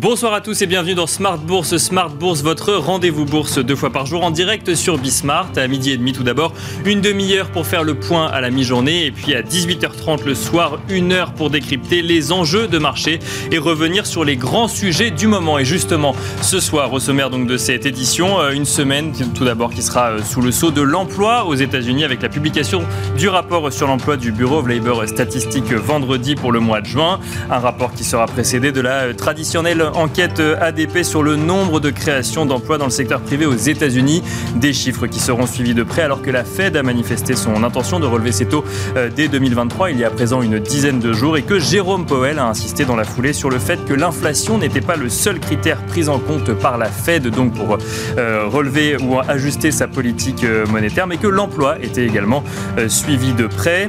Bonsoir à tous et bienvenue dans Smart Bourse. Smart Bourse, votre rendez-vous bourse deux fois par jour en direct sur Bismart. À midi et demi tout d'abord, une demi-heure pour faire le point à la mi-journée et puis à 18h30 le soir, une heure pour décrypter les enjeux de marché et revenir sur les grands sujets du moment. Et justement, ce soir, au sommaire donc de cette édition, euh, une semaine tout d'abord qui sera euh, sous le sceau de l'emploi aux États-Unis avec la publication du rapport sur l'emploi du Bureau of Labor Statistics vendredi pour le mois de juin. Un rapport qui sera précédé de la euh, traditionnelle enquête ADP sur le nombre de créations d'emplois dans le secteur privé aux États-Unis. Des chiffres qui seront suivis de près alors que la Fed a manifesté son intention de relever ses taux euh, dès 2023, il y a à présent une dizaine de jours, et que Jérôme Powell a insisté dans la foulée sur le fait que l'inflation n'était pas le seul critère pris en compte par la Fed donc pour euh, relever ou ajuster sa politique euh, monétaire, mais que l'emploi était également suivi de près.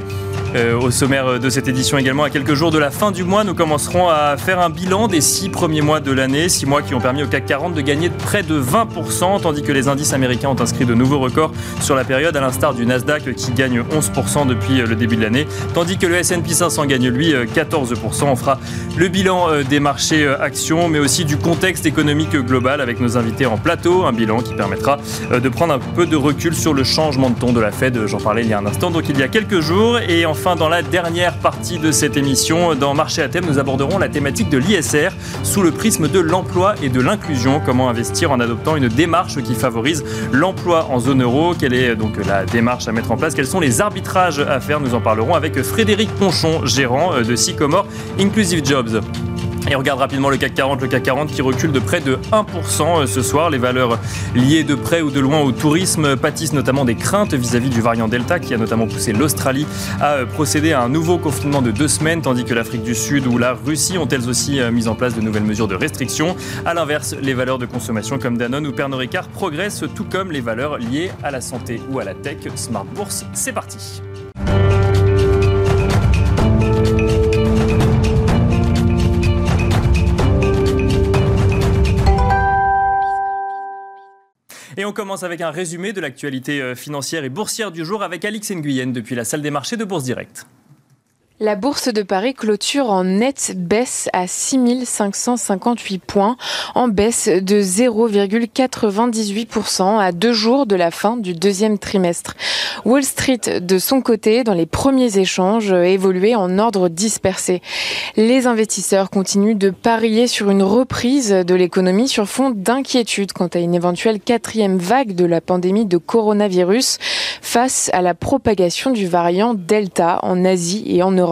Euh, au sommaire de cette édition également, à quelques jours de la fin du mois, nous commencerons à faire un bilan des six premiers mois de l'année, six mois qui ont permis au CAC 40 de gagner près de 20%, tandis que les indices américains ont inscrit de nouveaux records sur la période, à l'instar du Nasdaq qui gagne 11% depuis euh, le début de l'année, tandis que le S&P 500 gagne lui 14%. Euh, On fera le bilan des marchés actions, mais aussi du contexte économique global avec nos invités en plateau, un bilan qui permettra de prendre un peu de recul sur le changement de ton de la Fed, j'en parlais il y a un instant, donc il y a quelques jours, et en enfin, dans la dernière partie de cette émission, dans Marché à thème, nous aborderons la thématique de l'ISR sous le prisme de l'emploi et de l'inclusion. Comment investir en adoptant une démarche qui favorise l'emploi en zone euro? Quelle est donc la démarche à mettre en place? Quels sont les arbitrages à faire? Nous en parlerons avec Frédéric Ponchon, gérant de Sycomore Inclusive Jobs. Et on regarde rapidement le CAC 40, le CAC 40 qui recule de près de 1% euh, ce soir. Les valeurs liées de près ou de loin au tourisme pâtissent notamment des craintes vis-à-vis du variant Delta qui a notamment poussé l'Australie à euh, procéder à un nouveau confinement de deux semaines, tandis que l'Afrique du Sud ou la Russie ont elles aussi euh, mis en place de nouvelles mesures de restriction. A l'inverse, les valeurs de consommation comme Danone ou Pernod Ricard progressent, tout comme les valeurs liées à la santé ou à la tech. Smart Bourse, c'est parti. Et on commence avec un résumé de l'actualité euh, financière et boursière du jour avec Alix Nguyen depuis la salle des marchés de Bourse Direct. La bourse de Paris clôture en nette baisse à 6558 points, en baisse de 0,98% à deux jours de la fin du deuxième trimestre. Wall Street, de son côté, dans les premiers échanges, évoluait en ordre dispersé. Les investisseurs continuent de parier sur une reprise de l'économie sur fond d'inquiétude quant à une éventuelle quatrième vague de la pandémie de coronavirus face à la propagation du variant Delta en Asie et en Europe.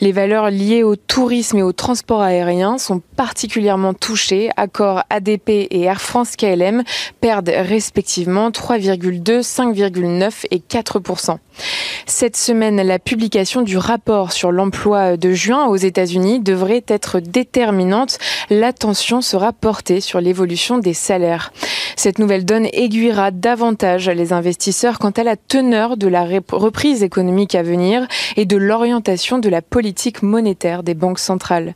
Les valeurs liées au tourisme et au transport aérien sont particulièrement touchées. Accor ADP et Air France KLM perdent respectivement 3,2, 5,9 et 4% cette semaine, la publication du rapport sur l'emploi de juin aux États-Unis devrait être déterminante. L'attention sera portée sur l'évolution des salaires. Cette nouvelle donne aiguillera davantage les investisseurs quant à la teneur de la reprise économique à venir et de l'orientation de la politique monétaire des banques centrales.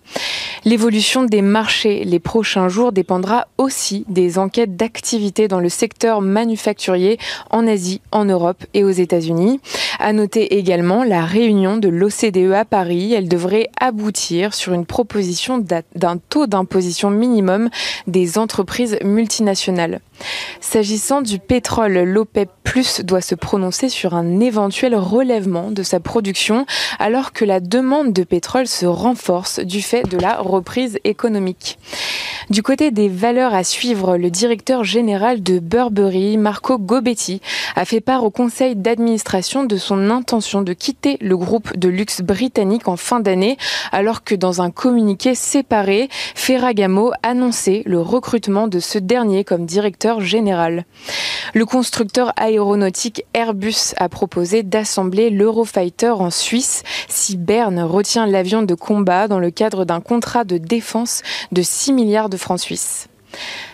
L'évolution des marchés les prochains jours dépendra aussi des enquêtes d'activité dans le secteur manufacturier en Asie, en Europe et aux États-Unis. À noter également la réunion de l'OCDE à Paris. Elle devrait aboutir sur une proposition d'un taux d'imposition minimum des entreprises multinationales. S'agissant du pétrole, l'OPEP Plus doit se prononcer sur un éventuel relèvement de sa production alors que la demande de pétrole se renforce du fait de la reprise économique. Du côté des valeurs à suivre, le directeur général de Burberry, Marco Gobetti, a fait part au conseil d'administration de son intention de quitter le groupe de luxe britannique en fin d'année alors que dans un communiqué séparé, Ferragamo annonçait le recrutement de ce dernier comme directeur général. Le constructeur aéronautique Airbus a proposé d'assembler l'Eurofighter en Suisse si Berne retient l'avion de combat dans le cadre d'un contrat de défense de 6 milliards de francs suisses.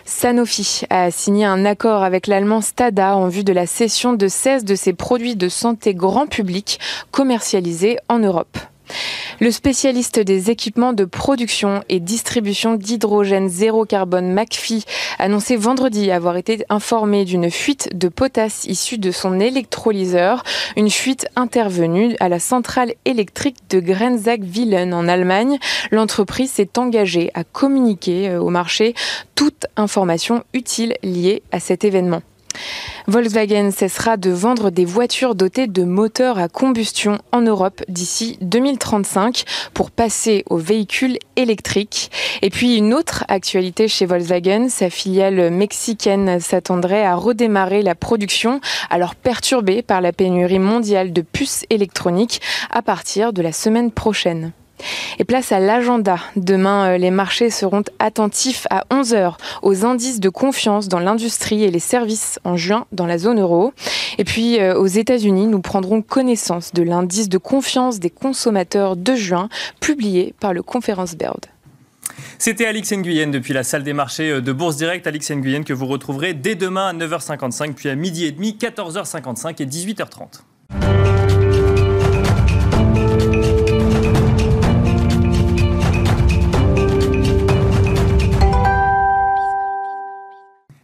Sanofi a signé un accord avec l'allemand Stada en vue de la cession de 16 de ses produits de santé grand public commercialisés en Europe. Le spécialiste des équipements de production et distribution d'hydrogène zéro carbone McPhee annonçait vendredi avoir été informé d'une fuite de potasse issue de son électrolyseur, une fuite intervenue à la centrale électrique de Grenzach-Willen en Allemagne. L'entreprise s'est engagée à communiquer euh, au marché toute information utile liée à cet événement. Volkswagen cessera de vendre des voitures dotées de moteurs à combustion en Europe d'ici 2035 pour passer aux véhicules électriques. Et puis une autre actualité chez Volkswagen, sa filiale mexicaine s'attendrait à redémarrer la production alors perturbée par la pénurie mondiale de puces électroniques à partir de la semaine prochaine. Et place à l'agenda. Demain, euh, les marchés seront attentifs à 11h aux indices de confiance dans l'industrie et les services en juin dans la zone euro. Et puis euh, aux États-Unis, nous prendrons connaissance de l'indice de confiance des consommateurs de juin publié par le Conference Board. C'était Alix Nguyen depuis la salle des marchés euh, de Bourse Direct. Alix Nguyen que vous retrouverez dès demain à 9h55, puis à midi et demi, 14h55 et 18h30.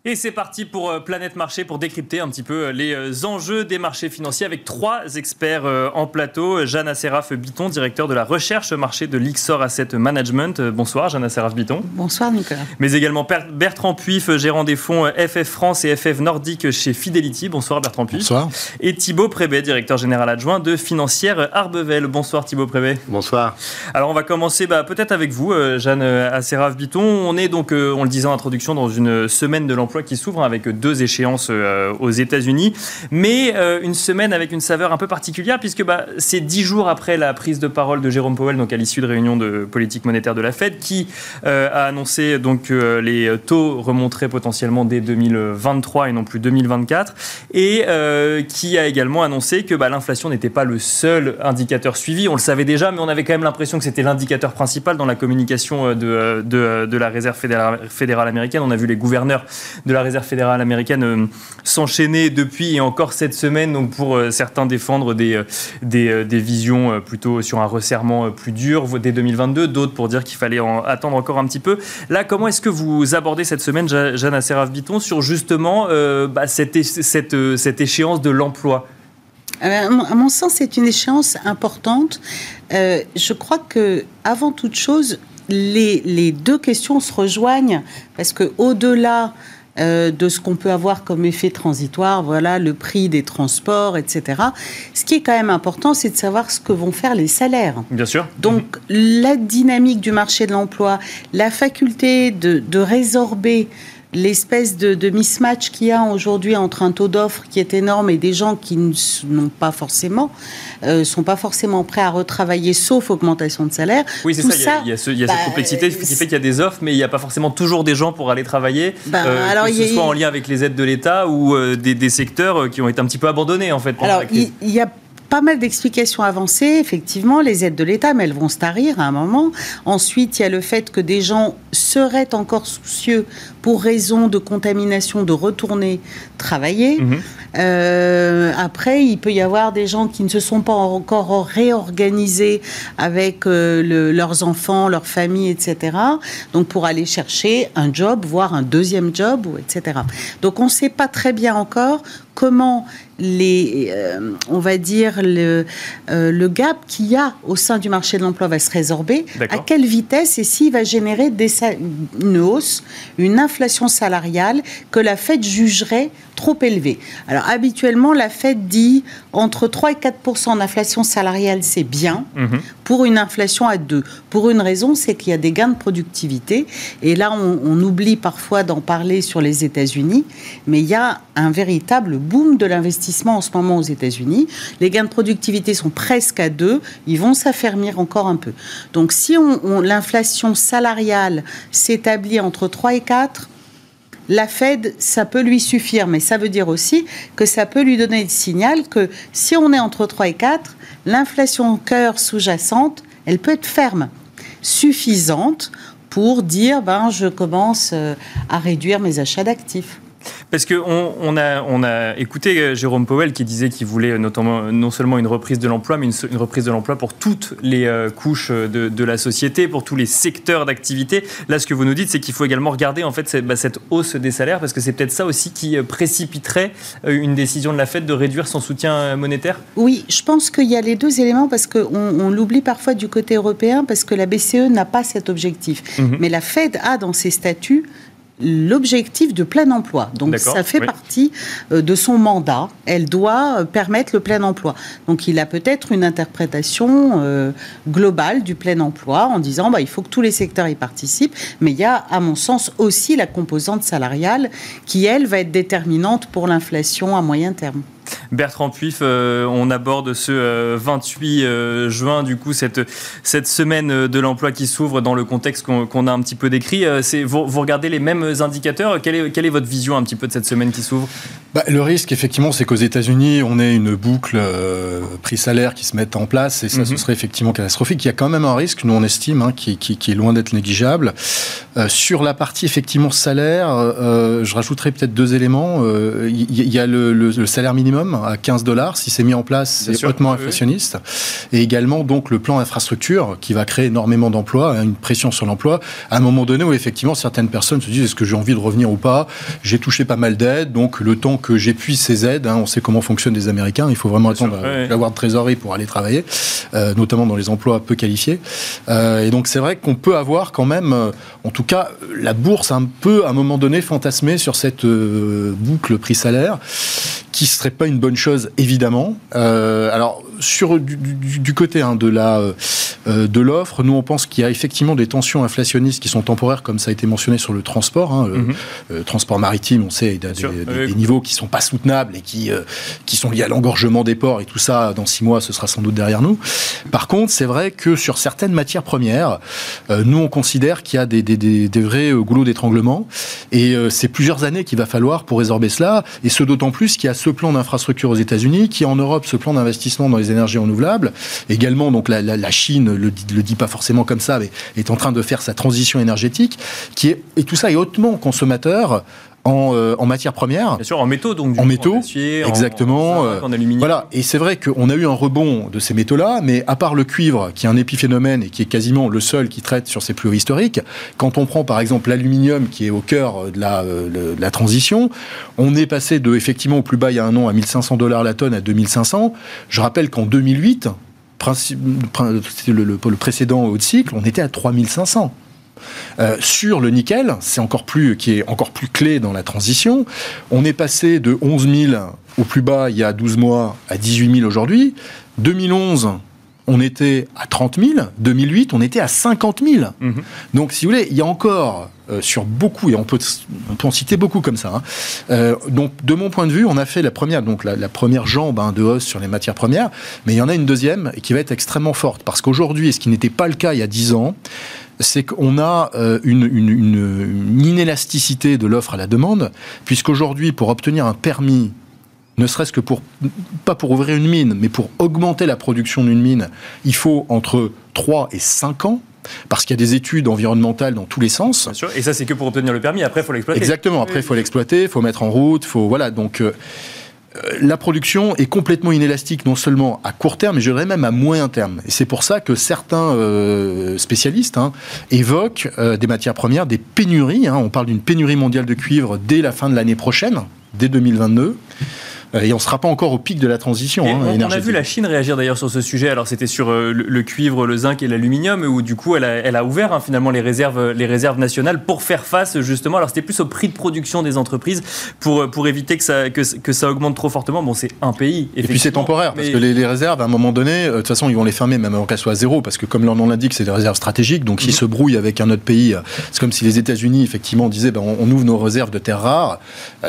Et c'est parti pour euh, Planète Marché pour décrypter un petit peu euh, les euh, enjeux des marchés financiers avec trois experts en plateau. Jeanne Asseraf Biton, directeur de la recherche marché de l'Ixor Asset Management. Bonsoir Jeanne Asseraf Biton. Bonsoir Nicolas. Mais également Bertrand Puif, gérant des fonds FF France et FF Nordique chez Fidelity. Bonsoir Bertrand Puif. Bonsoir. Et Thibaut Prébet, directeur général adjoint de Financière Arbevel. Bonsoir Thibaut Prébet. Bonsoir. Alors on va commencer bah, peut-être avec vous, Jeanne Asseraf Biton. On est donc, on le disait en introduction, dans une semaine de l'emploi qui s'ouvre avec deux échéances euh, aux États-Unis, mais euh, une semaine avec une saveur un peu particulière puisque bah, c'est dix jours après la prise de parole de Jérôme Powell, donc à l'issue de réunion de politique monétaire de la Fed, qui euh, a annoncé donc que les taux remonteraient potentiellement dès 2023 et non plus 2024, et qui a également annoncé que bah, l'inflation n'était pas le seul indicateur suivi. On le savait déjà, mais on avait quand même l'impression que c'était l'indicateur principal dans la communication de, de, la Réserve fédérale américaine. On a vu les gouverneurs de la Réserve fédérale américaine euh, s'enchaîner depuis et encore cette semaine, donc pour euh, certains défendre des, euh, des, des, visions plutôt sur un resserrement plus dur dès 2022, d'autres pour dire qu'il fallait en attendre encore un petit peu. Là, comment est-ce que vous abordez cette semaine, Jeanne Asseraf-Biton, sur justement bah, cette, cette, cette échéance de l'emploi? À mon sens, c'est une échéance importante. je crois que, avant toute chose, les, les, deux questions se rejoignent parce que au-delà euh, de ce qu'on peut avoir comme effet transitoire, voilà, le prix des transports, etc. Ce qui est quand même important, c'est de savoir ce que vont faire les salaires. Bien sûr. Donc, la dynamique du marché de l'emploi, la faculté de, de résorber l'espèce de, mismatch qu'il y a aujourd'hui entre un taux d'offre qui est énorme et des gens qui n'ont pas forcément, euh, sont pas forcément prêts à retravailler sauf augmentation de salaire. Oui, c'est ça. Il y a, cette bah, complexité qui fait qu'il y a des offres, mais il n'y a pas forcément toujours des gens pour aller travailler, bah, euh, alors, que ce soit en lien avec les aides de l'État ou euh, des, secteurs qui ont été un petit peu abandonnés en fait. Alors, il y a pas mal d'explications avancées, effectivement, les aides de l'État, mais elles vont se tarir à un moment. Ensuite, il y a le fait que des gens seraient encore soucieux, pour raison de contamination, de retourner travailler. Mhm. Euh, après, il peut y avoir des gens qui ne se sont pas encore réorganisés avec euh, leurs enfants, leur famille, etc. Donc, pour aller chercher un job, voire un deuxième job, etc. Donc, on ne sait pas très bien encore comment les, euh, on va dire, le, le gap qu'il y a au sein du marché de l'emploi va se résorber, à quelle vitesse et s'il va générer des, une hausse, une inflation salariale que la Fed jugerait trop élevée. Alors habituellement, la Fed dit entre 3 et 4% d'inflation salariale, c'est bien, mhm. pour une inflation à 2. Pour une raison, c'est qu'il y a des gains de productivité. Et là, on, on oublie parfois d'en parler sur les États-Unis, mais il y a un véritable boom de l'investissement en ce moment aux États-Unis. Les gains de productivité sont presque à 2, ils vont s'affermir encore un peu. Donc si on, l'inflation salariale s'établit entre 3 et 4, la Fed, ça peut lui suffire, mais ça veut dire aussi que ça peut lui donner le signal que si on est entre 3 et 4, l'inflation cœur sous-jacente, elle peut être ferme, suffisante pour dire ben, je commence euh, à réduire mes achats d'actifs. Parce qu'on on a, on a écouté euh, Jérôme Powell qui disait qu'il voulait notamment, non seulement une reprise de l'emploi, mais une, reprise de l'emploi pour toutes les euh, couches de, de, la société, pour tous les secteurs d'activité. Là, ce que vous nous dites, c'est qu'il faut également regarder en fait cette, bah, cette hausse des salaires, parce que c'est peut-être ça aussi qui précipiterait une décision de la Fed de réduire son soutien monétaire Oui, je pense qu'il y a les deux éléments, parce qu'on on, l'oublie parfois du côté européen, parce que la BCE n'a pas cet objectif. Mhm. Mais la Fed a dans ses statuts l'objectif de plein emploi. Donc ça fait partie euh, de son mandat. Elle doit euh, permettre le plein emploi. Donc il a peut-être une interprétation euh, globale du plein emploi en disant bah, il faut que tous les secteurs y participent. Mais il y a, à mon sens, aussi la composante salariale qui, elle, va être déterminante pour l'inflation à moyen terme. Bertrand Puif, euh, on aborde ce 28 euh, euh, juin, du coup, cette, cette semaine de l'emploi qui s'ouvre dans le contexte qu'on a un petit peu décrit. Vous, vous, regardez les mêmes indicateurs? Quelle est, quelle est, votre vision un petit peu de cette semaine qui s'ouvre? Bah, Le risque, effectivement, c'est qu'aux États-Unis, on ait une boucle prix-salaire qui se mette en place et ça, ce mhm. serait effectivement catastrophique. Il y a quand même un risque, nous on estime, hein, qui, qui, est loin d'être négligeable. sur la partie effectivement salaire, je rajouterai peut-être deux éléments. Il y, a le, le salaire minimum à 15 dollars. Si c'est mis en place, c'est hautement inflationniste. Et également, donc, le plan infrastructure qui va créer énormément d'emplois, hein, une pression sur l'emploi, à un moment donné où effectivement certaines personnes se disent est-ce que j'ai envie de revenir ou pas? J'ai touché pas mal d'aides, donc le temps que j'épuise ces aides, hein, on sait comment fonctionnent les Américains, il faut vraiment attendre d'avoir de trésorerie pour aller travailler, euh, notamment dans les emplois peu qualifiés. Euh, et donc c'est vrai qu'on peut avoir quand même, euh, en tout cas, la bourse un peu à un moment donné fantasmée sur cette boucle prix-salaire qui serait pas une bonne chose évidemment. Euh, alors sur du, côté hein, de la euh, de l'offre, nous on pense qu'il y a effectivement des tensions inflationnistes qui sont temporaires, comme ça a été mentionné sur le transport, hein, euh, transport maritime, on sait, des, des, niveaux qui sont pas soutenables et qui qui sont liés à l'engorgement des ports et tout ça. Dans six mois, ce sera sans doute derrière nous. Par contre, c'est vrai que sur certaines matières premières, nous on considère qu'il y a des, des vrais goulots d'étranglement et c'est plusieurs années qu'il va falloir pour résorber cela, et ce d'autant plus qu'il y a ce plan d'infrastructure aux États-Unis, qui en Europe ce plan d'investissement dans les énergies renouvelables. Également, donc la, la, Chine le, le dit pas forcément comme ça, mais est en train de faire sa transition énergétique, qui est et tout ça est hautement consommateur en, euh, en matières premières. Bien sûr, en métaux, donc. en métaux, exactement. En, en, aluminium. Voilà, et c'est vrai qu'on a eu un rebond de ces métaux-là, mais à part le cuivre, qui est un épiphénomène et qui est quasiment le seul qui traite sur ces plus hauts historiques, quand on prend par exemple l'aluminium, qui est au cœur de la, euh, de la transition, on est passé de, effectivement, au plus bas il y a un an, à 1500 dollars la tonne, à 2500. Je rappelle qu'en 2008, le, le, le précédent haut de cycle, on était à 3500. Euh, sur le nickel, c'est encore plus, qui est encore plus clé dans la transition. On est passé de 11 000 au plus bas il y a 12 mois à 18 000 aujourd'hui. 2011, on était à 30 000. 2008, on était à 50 000. Mhm. Donc, si vous voulez, il y a encore euh, sur beaucoup, et on peut, on peut en citer beaucoup comme ça. Hein. Euh, donc, de mon point de vue, on a fait la première, donc la, première jambe hein, de hausse sur les matières premières, mais il y en a une deuxième qui va être extrêmement forte. Parce qu'aujourd'hui, ce qui n'était pas le cas il y a 10 ans, c'est qu'on a euh, une, une, inélasticité de l'offre à la demande, puisqu'aujourd'hui, pour obtenir un permis ne serait-ce que pour, pas pour ouvrir une mine, mais pour augmenter la production d'une mine, il faut entre 3 et 5 ans parce qu'il y a des études environnementales dans tous les sens. Bien sûr. Et ça, c'est que pour obtenir le permis. Après, il faut l'exploiter. Exactement. Après, il faut l'exploiter, il faut mettre en route, faut voilà. Donc, euh, la production est complètement inélastique, non seulement à court terme, mais je dirais même à moyen terme. Et c'est pour ça que certains euh, spécialistes hein, évoquent euh, des matières premières, des pénuries. Hein. on parle d'une pénurie mondiale de cuivre dès la fin de l'année prochaine, dès 2022. Euh, et on ne sera pas encore au pic de la transition. Hein, on, a vu la Chine réagir d'ailleurs sur ce sujet. Alors c'était sur euh, le, cuivre, le zinc et l'aluminium, où du coup elle a, ouvert hein, finalement les réserves, les réserves nationales pour faire face justement. Alors c'était plus au prix de production des entreprises pour, pour éviter que ça, que, ça augmente trop fortement. Bon, c'est un pays. Et puis c'est temporaire, parce que les, réserves, à un moment donné, euh, de toute façon, ils vont les fermer même avant qu'elles soient à zéro, parce que comme leur nom l'indique, c'est des réserves stratégiques. Donc s'ils mhm. se brouillent avec un autre pays, c'est comme si les États-Unis effectivement disaient ben, on, ouvre nos réserves de terres rares.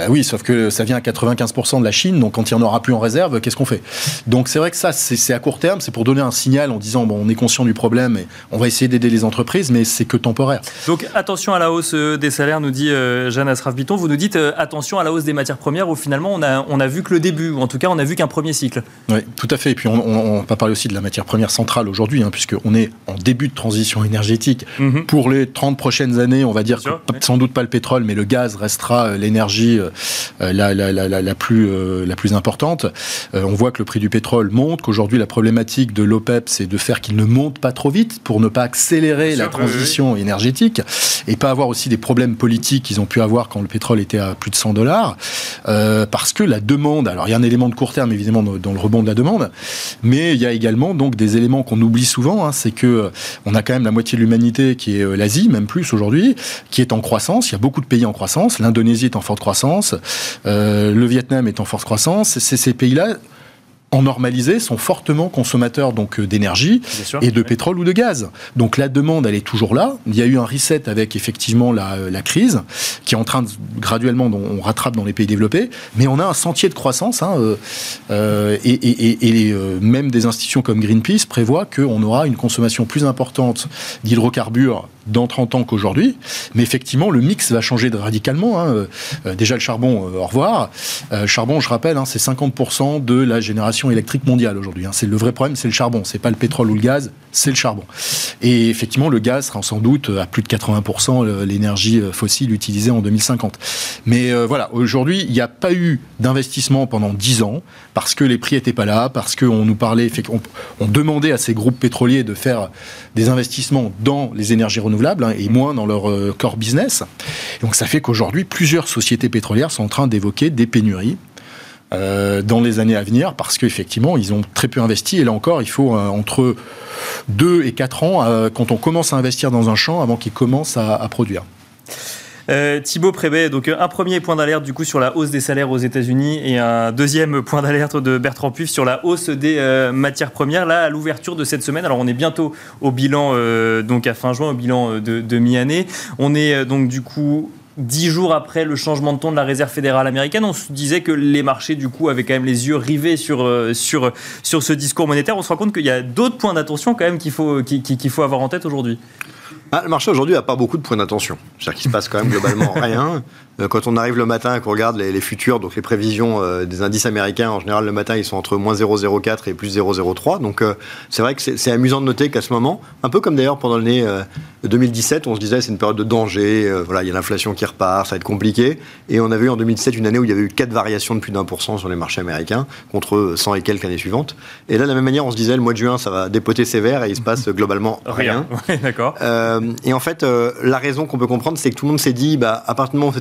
oui, sauf que ça vient à 95% de la Chine Chine. Donc quand il n'y en aura plus en réserve, qu'est-ce qu'on fait? Donc c'est vrai que ça, c'est à court terme, c'est pour donner un signal en disant bon, on est conscient du problème et on va essayer d'aider les entreprises, mais c'est que temporaire. Donc attention à la hausse euh, des salaires, nous dit euh, Jeanne Asraf-Biton. Vous nous dites euh, attention à la hausse des matières premières où finalement on a, on a vu que le début, ou en tout cas on a vu qu'un premier cycle. Oui, tout à fait. Et puis on, on, va parler aussi de la matière première centrale aujourd'hui, hein, puisqu'on est en début de transition énergétique. Mhm. Pour les 30 prochaines années, on va dire que sans doute pas le pétrole, mais le gaz restera l'énergie la, la, la, la, plus, la plus importante. on voit que le prix du pétrole monte, qu'aujourd'hui la problématique de l'OPEP, c'est de faire qu'il ne monte pas trop vite pour ne pas accélérer la transition énergétique et pas avoir aussi des problèmes politiques qu'ils ont pu avoir quand le pétrole était à plus de 100 dollars. Euh, parce que la demande, alors il y a un élément de court terme évidemment dans, le rebond de la demande, mais il y a également donc des éléments qu'on oublie souvent, hein, c'est que euh, on a quand même la moitié de l'humanité qui est euh, l'Asie, même plus aujourd'hui, qui est en croissance. Il y a beaucoup de pays en croissance. L'Indonésie est en forte croissance, le Vietnam est en forte croissance. C'est ces pays-là en normalisé sont fortement consommateurs donc euh, d'énergie et de pétrole ou de gaz. Donc la demande elle est toujours là. Il y a eu un reset avec effectivement la, euh, la crise qui est en train de graduellement on rattrape dans les pays développés, mais on a un sentier de croissance hein, euh, et, et, et même des institutions comme Greenpeace prévoient qu'on aura une consommation plus importante d'hydrocarbures dans 30 ans qu'aujourd'hui. Mais effectivement, le mix va changer radicalement. Hein. Euh, déjà, le charbon, euh, au revoir. Euh, charbon, je rappelle, hein, c'est 50% de la génération électrique mondiale aujourd'hui. Hein. C'est le vrai problème, c'est le charbon. C'est pas le pétrole ou le gaz, c'est le charbon. Et effectivement, le gaz sera sans doute à plus de 80% l'énergie fossile utilisée en 2050. Mais voilà, aujourd'hui, il n'y a pas eu d'investissement pendant 10 ans parce que les prix n'étaient pas là, parce qu'on nous parlait, on, demandait à ces groupes pétroliers de faire des investissements dans les énergies renouvelables Hein, et moins dans leur euh, core business. donc ça fait qu'aujourd'hui, plusieurs sociétés pétrolières sont en train d'évoquer des pénuries. Euh, dans les années à venir parce qu'effectivement ils ont très peu investi et là encore il faut euh, entre 2 et 4 ans quand on commence à investir dans un champ avant qu'il commence à produire. Euh, Thibaut Prébet, donc un premier point d'alerte du coup sur la hausse des salaires aux États-Unis et un deuxième point d'alerte de Bertrand Puif sur la hausse des euh, matières premières. Là, à l'ouverture de cette semaine, alors on est bientôt au bilan, euh, donc à fin juin, au bilan de, mi-année. On est donc du coup dix jours après le changement de ton de la Réserve fédérale américaine, on se disait que les marchés, du coup, avaient quand même les yeux rivés sur, sur, sur ce discours monétaire. On se rend compte qu'il y a d'autres points d'attention quand même qu'il faut, qu'il faut avoir en tête aujourd'hui. Ah, le marché aujourd'hui n'a pas beaucoup de points d'attention. C'est-à-dire qu'il se passe quand même globalement rien. Euh, quand on arrive le matin et qu'on regarde les, futurs, donc les prévisions euh, des indices américains, en général le matin ils sont entre moins 0,04 et plus 0,03. Donc euh, c'est vrai que c'est amusant de noter qu'à ce moment, un peu comme d'ailleurs pendant l'année 2017, on se disait c'est une période de danger, voilà, il y a l'inflation qui repart, ça va être compliqué. Et on avait eu en 2017 une année où il y avait eu quatre variations de plus d'un pour cent sur les marchés américains, contre 100 et quelques années suivantes. Et là, de la même manière, on se disait le mois de juin, ça va dépoter sévère et il se passe globalement rien. D'accord. et en fait, la raison qu'on peut comprendre, c'est que tout le monde s'est dit, bah, à partir du moment où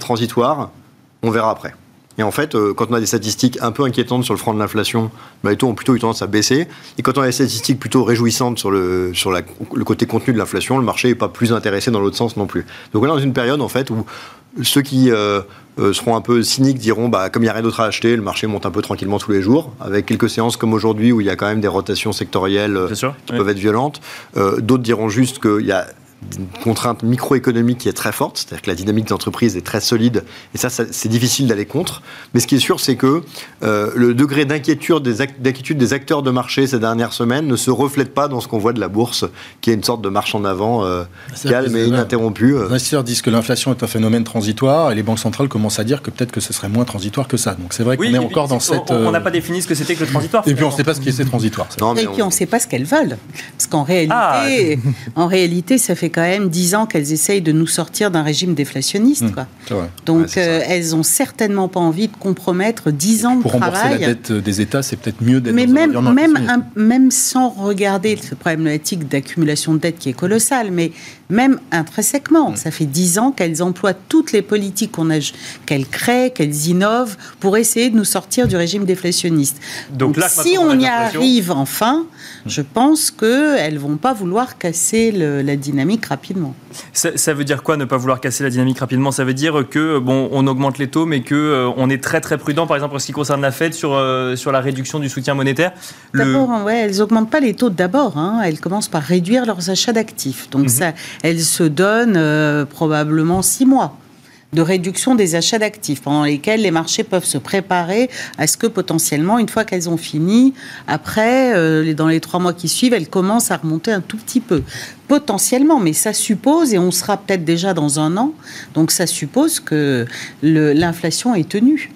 on verra après. Et en fait, euh, quand on a des statistiques un peu inquiétantes sur le front de l'inflation, bah, les taux ont plutôt eu tendance à baisser. Et quand on a des statistiques plutôt réjouissantes sur le, sur le côté contenu de l'inflation, le marché n'est pas plus intéressé dans l'autre sens non plus. Donc on est dans une période en fait où ceux qui euh, euh, seront un peu cyniques diront bah, comme il n'y a rien d'autre à acheter, le marché monte un peu tranquillement tous les jours, avec quelques séances comme aujourd'hui où il y a quand même des rotations sectorielles qui peuvent être violentes. D'autres diront juste qu'il y a une contrainte microéconomique qui est très forte, c'est-à-dire que la dynamique d'entreprise est très solide, et ça, c'est difficile d'aller contre. Mais ce qui est sûr, c'est que euh, le degré d'inquiétude des, des, acteurs de marché ces dernières semaines ne se reflète pas dans ce qu'on voit de la bourse, qui est une sorte de marche en avant euh, calme et ininterrompue. Les investisseurs disent que l'inflation est un phénomène transitoire, et les banques centrales commencent à dire que peut-être que ce serait moins transitoire que ça. Donc c'est vrai qu'on est encore dans cette... On n'a pas défini ce que c'était que le transitoire. Et puis on ne sait pas ce qui est transitoire. et puis on ne sait pas ce qu'elles veulent. Parce qu'en réalité, ah. en réalité, ça fait quand même dix ans qu'elles essayent de nous sortir d'un régime déflationniste. Mmh, Donc euh, elles ont certainement pas envie de compromettre dix ans de Pour travail. Pour rembourser la dette des États, c'est peut-être mieux d'être Mais même, même, même sans regarder ce problématique d'accumulation de dette qui est colossal, mais même intrinsèquement, ça fait dix ans qu'elles emploient toutes les politiques qu'elles créent, qu'elles innovent pour essayer de nous sortir du régime déflationniste. Donc, si on y arrive enfin, mmh. je pense qu'elles ne vont pas vouloir casser la dynamique rapidement. Ça, veut dire quoi ne pas vouloir casser la dynamique rapidement? Ça veut dire que bon, on augmente les taux, mais que euh, on est très très prudent, par exemple en ce qui concerne la Fed sur euh, sur la réduction du soutien monétaire. D'abord, ouais, elles augmentent pas les taux d'abord. Hein. elles commencent par réduire leurs achats d'actifs. Donc mhm. ça, elles se donnent euh, probablement six mois. de réduction des achats d'actifs, pendant lesquels les marchés peuvent se préparer à ce que potentiellement, une fois qu'elles ont fini, après, euh, dans les trois mois qui suivent, elles commencent à remonter un tout petit peu. Potentiellement, mais ça suppose, et on sera peut-être déjà dans un an, donc ça suppose que l'inflation est tenue.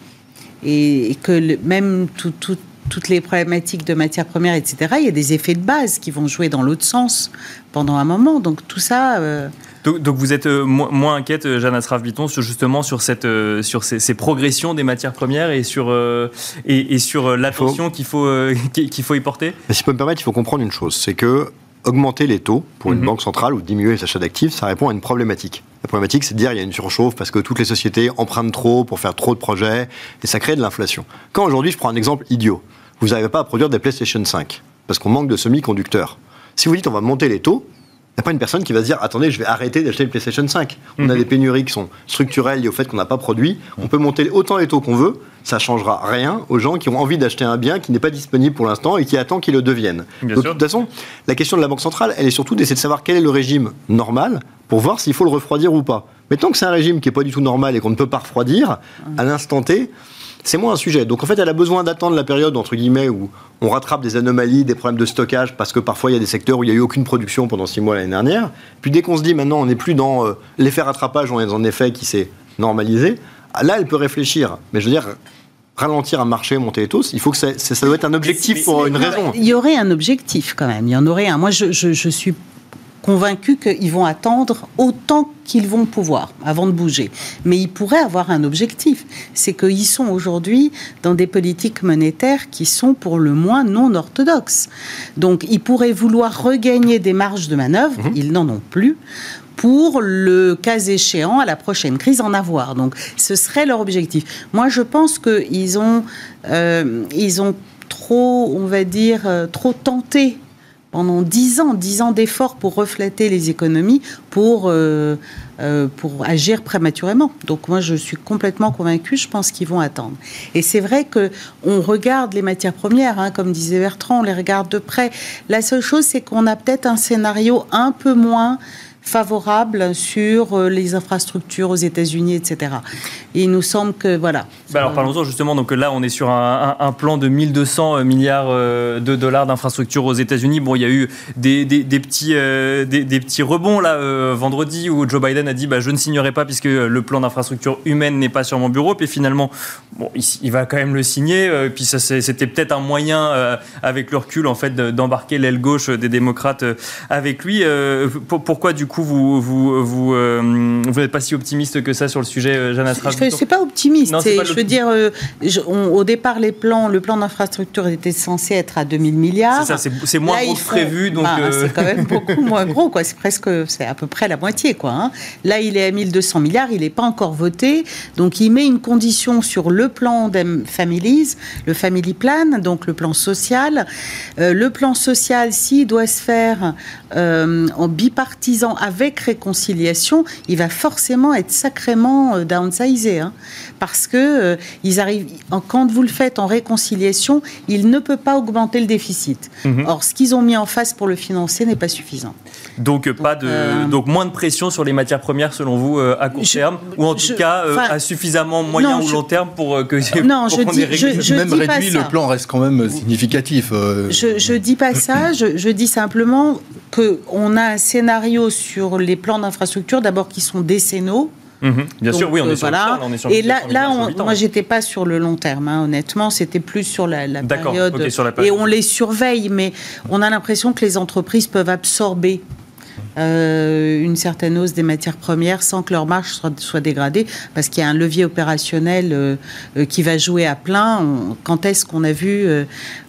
Et, que même toutes les problématiques de matières premières, etc., il y a des effets de base qui vont jouer dans l'autre sens pendant un moment. Donc tout ça... Euh, donc, vous êtes euh, moins inquiète, euh, Jeanne Asraf-Biton, sur, justement sur, cette, euh, sur ces, progressions des matières premières et sur, et, sur l'attention qu'il faut, qu'il faut y porter? Si je peux me permettre, il faut comprendre une chose, c'est que augmenter les taux pour une mhm. banque centrale ou diminuer les achats d'actifs, ça répond à une problématique. La problématique, c'est de dire qu'il y a une surchauffe parce que toutes les sociétés empruntent trop pour faire trop de projets et ça crée de l'inflation. Quand aujourd'hui, je prends un exemple idiot, vous n'arrivez pas à produire des PlayStation 5 parce qu'on manque de semi-conducteurs. Si vous dites on va monter les taux, il n'y a pas une personne qui va se dire attendez, je vais arrêter d'acheter le PlayStation 5. On a mhm. des pénuries qui sont structurelles liées au fait qu'on n'a pas produit. On peut monter autant les taux qu'on veut, ça changera rien aux gens qui ont envie d'acheter un bien qui n'est pas disponible pour l'instant et qui attend qu'il le devienne. de toute façon, la question de la Banque centrale, elle est surtout d'essayer de savoir quel est le régime normal pour voir s'il faut le refroidir ou pas. Mais tant que c'est un régime qui n'est pas du tout normal et qu'on ne peut pas refroidir, à l'instant T, c'est moins un sujet. Donc en fait, elle a besoin d'attendre la période, entre guillemets, où on rattrape des anomalies, des problèmes de stockage, parce que parfois il y a des secteurs où il n'y a eu aucune production pendant six mois l'année dernière. Puis dès qu'on se dit maintenant, on n'est plus dans euh, l'effet rattrapage, on est dans un effet qui s'est normalisé, là, elle peut réfléchir. Mais je veux dire, ralentir un marché, monter les taux, il faut que ça, ça, doit être un objectif pour une raison. Il y aurait un objectif quand même. Il y en aurait un. Moi, je, je, je suis convaincus qu'ils vont attendre autant qu'ils vont pouvoir avant de bouger. Mais ils pourraient avoir un objectif. C'est qu'ils sont aujourd'hui dans des politiques monétaires qui sont pour le moins non orthodoxes. Donc ils pourraient vouloir regagner des marges de manœuvre, mhm. ils n'en ont plus, pour le cas échéant à la prochaine crise en avoir. Donc ce serait leur objectif. Moi je pense qu'ils ont, euh, ils ont trop, on va dire, euh, trop tenté pendant dix ans, dix ans d'efforts pour refléter les économies, pour, euh, euh, pour agir prématurément. Donc moi, je suis complètement convaincue, je pense qu'ils vont attendre. Et c'est vrai que on regarde les matières premières, hein, comme disait Bertrand, on les regarde de près. La seule chose, c'est qu'on a peut-être un scénario un peu moins favorable sur euh, les infrastructures aux États-Unis, etc. Et il nous semble que voilà. Bah alors parlons-en justement. Donc là, on est sur un, plan de 1200 euh, milliards euh, de dollars d'infrastructures aux États-Unis. Bon, il y a eu des, petits, des, petits rebonds là vendredi où Joe Biden a dit bah, je ne signerai pas puisque le plan d'infrastructure humaine n'est pas sur mon bureau. Puis finalement, bon, il, va quand même le signer. puis c'était peut-être un moyen, avec le recul en fait, d'embarquer l'aile gauche des démocrates avec lui. pourquoi du coup coup, vous vous, vous, euh, vous n'êtes pas si optimiste que ça sur le sujet, euh, Jeanne Astra Je ne pas optimiste. je veux dire, euh, au départ, les plans, le plan d'infrastructure était censé être à 2000 milliards. C'est ça, c'est moins gros que prévu. Donc bah, C'est quand même beaucoup moins gros. Quoi. C'est presque, c'est à peu près la moitié. Quoi, hein. Là, il est à 1200 milliards, il n'est pas encore voté. Donc, il met une condition sur le plan des families, le family plan, donc le plan social. le plan social, s'il doit se faire en bipartisan avec réconciliation, il va forcément être sacrément euh, downsizé. Hein. Parce que euh, ils arrivent, quand vous le faites en réconciliation, il ne peut pas augmenter le déficit. Mhm. Or, ce qu'ils ont mis en face pour le financer n'est pas suffisant. Donc, pas de, euh, donc moins de pression sur les matières premières selon vous à court terme, ou en tout cas à suffisamment moyen ou long terme pour que non, je dis, je, même réduit, le plan reste quand même significatif. Je, ne dis pas ça. Je, dis simplement qu'on a un scénario sur les plans d'infrastructure, d'abord qui sont décennaux. Mhm. bien sûr, oui, on, est sur voilà. on est sur Et là, là moi, j'étais pas sur le long terme, hein, honnêtement, c'était plus sur la, période. Et on les surveille, mais on a l'impression que les entreprises peuvent absorber euh, une certaine hausse des matières premières sans que leur marge soit, dégradée, parce qu'il y a un levier opérationnel euh, euh, qui va jouer à plein. quand est-ce qu'on a vu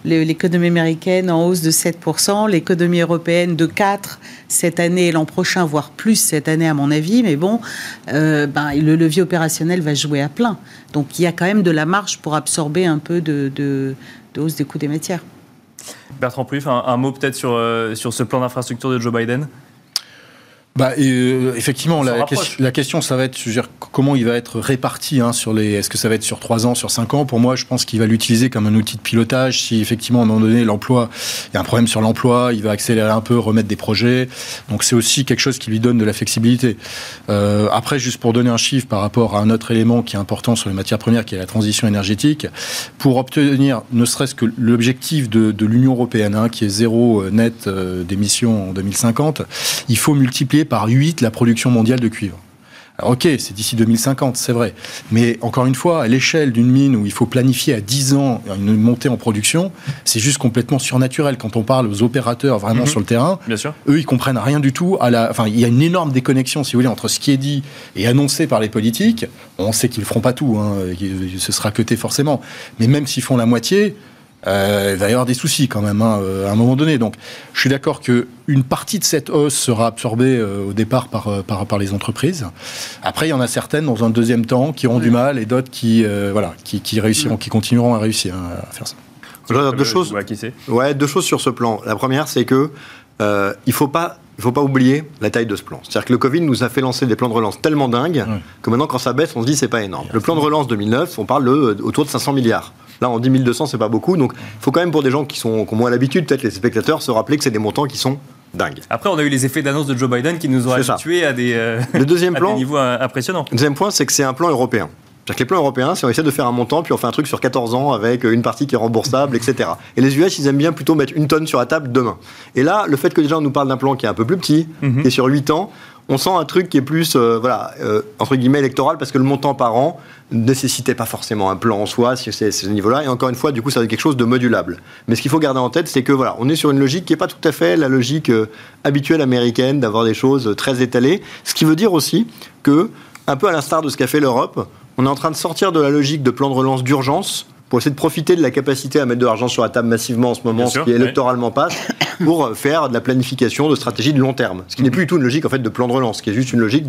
l'économie américaine en hausse de 7%, l'économie européenne de 4% cette année et l'an prochain, voire plus cette année à mon avis, mais bon, ben, le levier opérationnel va jouer à plein. Donc il y a quand même de la marge pour absorber un peu de, hausse des coûts des matières. Bertrand Plouffe, un, mot peut-être sur ce plan d'infrastructure de Joe Biden? Bah, euh, effectivement, la, la, question, ça va être dire, comment il va être réparti hein, sur les. Est-ce que ça va être sur 3 ans, sur 5 ans? Pour moi, je pense qu'il va l'utiliser comme un outil de pilotage. Si effectivement, à un moment donné, l'emploi, il y a un problème sur l'emploi, il va accélérer un peu, remettre des projets. Donc, c'est aussi quelque chose qui lui donne de la flexibilité. Euh, après, juste pour donner un chiffre par rapport à un autre élément qui est important sur les matières premières, qui est la transition énergétique, pour obtenir ne serait-ce que l'objectif de, de l'Union européenne, hein, qui est zéro euh, net euh, d'émissions en 2050, il faut multiplier par 8 la production mondiale de cuivre. Alors, ok, c'est d'ici 2050, c'est vrai. Mais encore une fois, à l'échelle d'une mine où il faut planifier à 10 ans une montée en production, c'est juste complètement surnaturel. Quand on parle aux opérateurs vraiment mhm. sur le terrain, Bien sûr. eux, ils comprennent rien du tout. À la... Enfin, il y a une énorme déconnexion, si vous voulez, entre ce qui est dit et annoncé par les politiques. On sait qu'ils ne feront pas tout, hein. ce sera coté forcément. Mais même s'ils font la moitié, euh, il va y avoir des soucis quand même hein, euh, à un moment donné. Donc, je suis d'accord que une partie de cette hausse sera absorbée euh, au départ par, par, par, les entreprises. Après, il y en a certaines dans un deuxième temps qui auront du mal et d'autres qui, voilà, qui, qui, réussiront, qui continueront à réussir à faire ça. deux choses. Ouais, deux choses sur ce plan. La première, c'est que il faut pas il ne faut pas oublier la taille de ce plan. C'est-à-dire que le Covid nous a fait lancer des plans de relance tellement dingues que maintenant, quand ça baisse, on se dit c'est pas énorme. Le plan de relance 2009, on parle de, autour de 500 milliards. Là, en 10 200, c'est pas beaucoup. Donc, il faut quand même, pour des gens qui, sont, qui ont moins l'habitude, peut-être les spectateurs, se rappeler que c'est des montants qui sont dingues. Après, on a eu les effets d'annonce de Joe Biden qui nous ont habitués à des, euh, le deuxième plan, niveaux euh, impressionnants. Le deuxième point, c'est que c'est un plan européen. C'est-à-dire que les plans européens, c'est on essaie de faire un montant, puis on fait un truc sur 14 ans avec une partie qui est remboursable, etc. Et les US, ils aiment bien plutôt mettre une tonne sur la table demain. Et là, le fait que déjà on nous parle d'un plan qui est un peu plus petit, mhm. qui est sur 8 ans, on sent un truc qui est plus, euh, voilà, euh, entre guillemets, électoral, parce que le montant par an ne nécessitait pas forcément un plan en soi, si c'est ce niveau-là. Et encore une fois, du coup, ça être quelque chose de modulable. Mais ce qu'il faut garder en tête, c'est que voilà, on est sur une logique qui n'est pas tout à fait la logique euh, habituelle américaine d'avoir des choses très étalées. Ce qui veut dire aussi que, un peu à l'instar de ce qu'a fait l'Europe, on est en train de sortir de la logique de plan de relance d'urgence pour essayer de profiter de la capacité à mettre de l'argent sur la table massivement en ce moment, ce qui électoralement passe, pour faire de la planification de stratégie de long terme. Ce qui n'est plus du tout une logique en fait de plan de relance, qui est juste une logique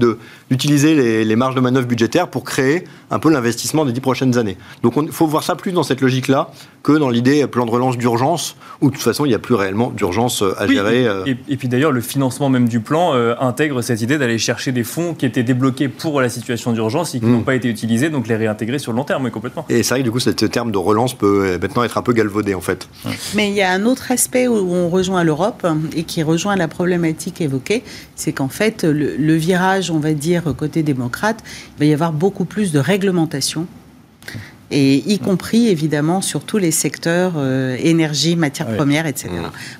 d'utiliser les, les, marges de manœuvre budgétaires pour créer un peu l'investissement des dix prochaines années. Donc il faut voir ça plus dans cette logique-là que dans l'idée plan de relance d'urgence, où de toute façon il n'y a plus réellement d'urgence euh, à gérer. Euh. Et, puis d'ailleurs, le financement même du plan euh, intègre cette idée d'aller chercher des fonds qui étaient débloqués pour la situation d'urgence et qui mm. n'ont pas été utilisés, donc les réintégrer sur le long terme, complètement. Et c'est vrai que du coup, ce terme de relance peut maintenant être un peu galvaudé en fait. Mais il y a un autre aspect où on rejoint l'Europe et qui rejoint la problématique évoquée, c'est qu'en fait, le, le virage, on va dire, côté démocrate, il va y avoir beaucoup plus de réglementation et y compris évidemment sur tous les secteurs euh, énergie, matières premières, etc.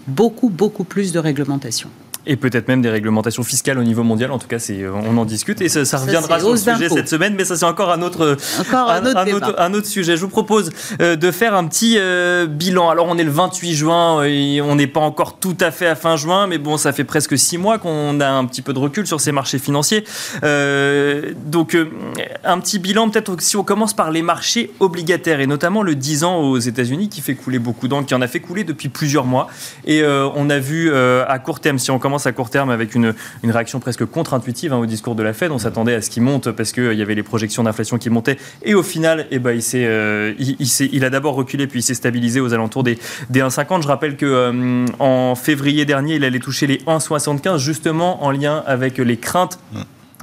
Beaucoup, beaucoup plus de réglementation. Et peut-être même des réglementations fiscales au niveau mondial. En tout cas, c'est, on en discute et ça, reviendra sur le sujet cette semaine, mais ça c'est encore un autre, encore un, autre, un, autre, sujet. Je vous propose euh, de faire un petit euh, bilan. Alors, on est le 28 juin, et on n'est pas encore tout à fait à fin juin, mais bon, ça fait presque six mois qu'on a un petit peu de recul sur ces marchés financiers. Euh, donc, un petit bilan, peut-être si on commence par les marchés obligataires et notamment le 10 ans aux États-Unis qui fait couler beaucoup d'encre, qui en a fait couler depuis plusieurs mois. Et on a vu à court terme, si on commence à court terme avec une, réaction presque contre-intuitive hein, au discours de la Fed. On s'attendait à ce qu'il monte parce qu'il y avait les projections d'inflation qui montaient. Et au final, eh ben, il, euh, il, a d'abord reculé, puis il s'est stabilisé aux alentours des, des 1,50. Je rappelle que euh, en février dernier, il allait toucher les 1,75, justement en lien avec les craintes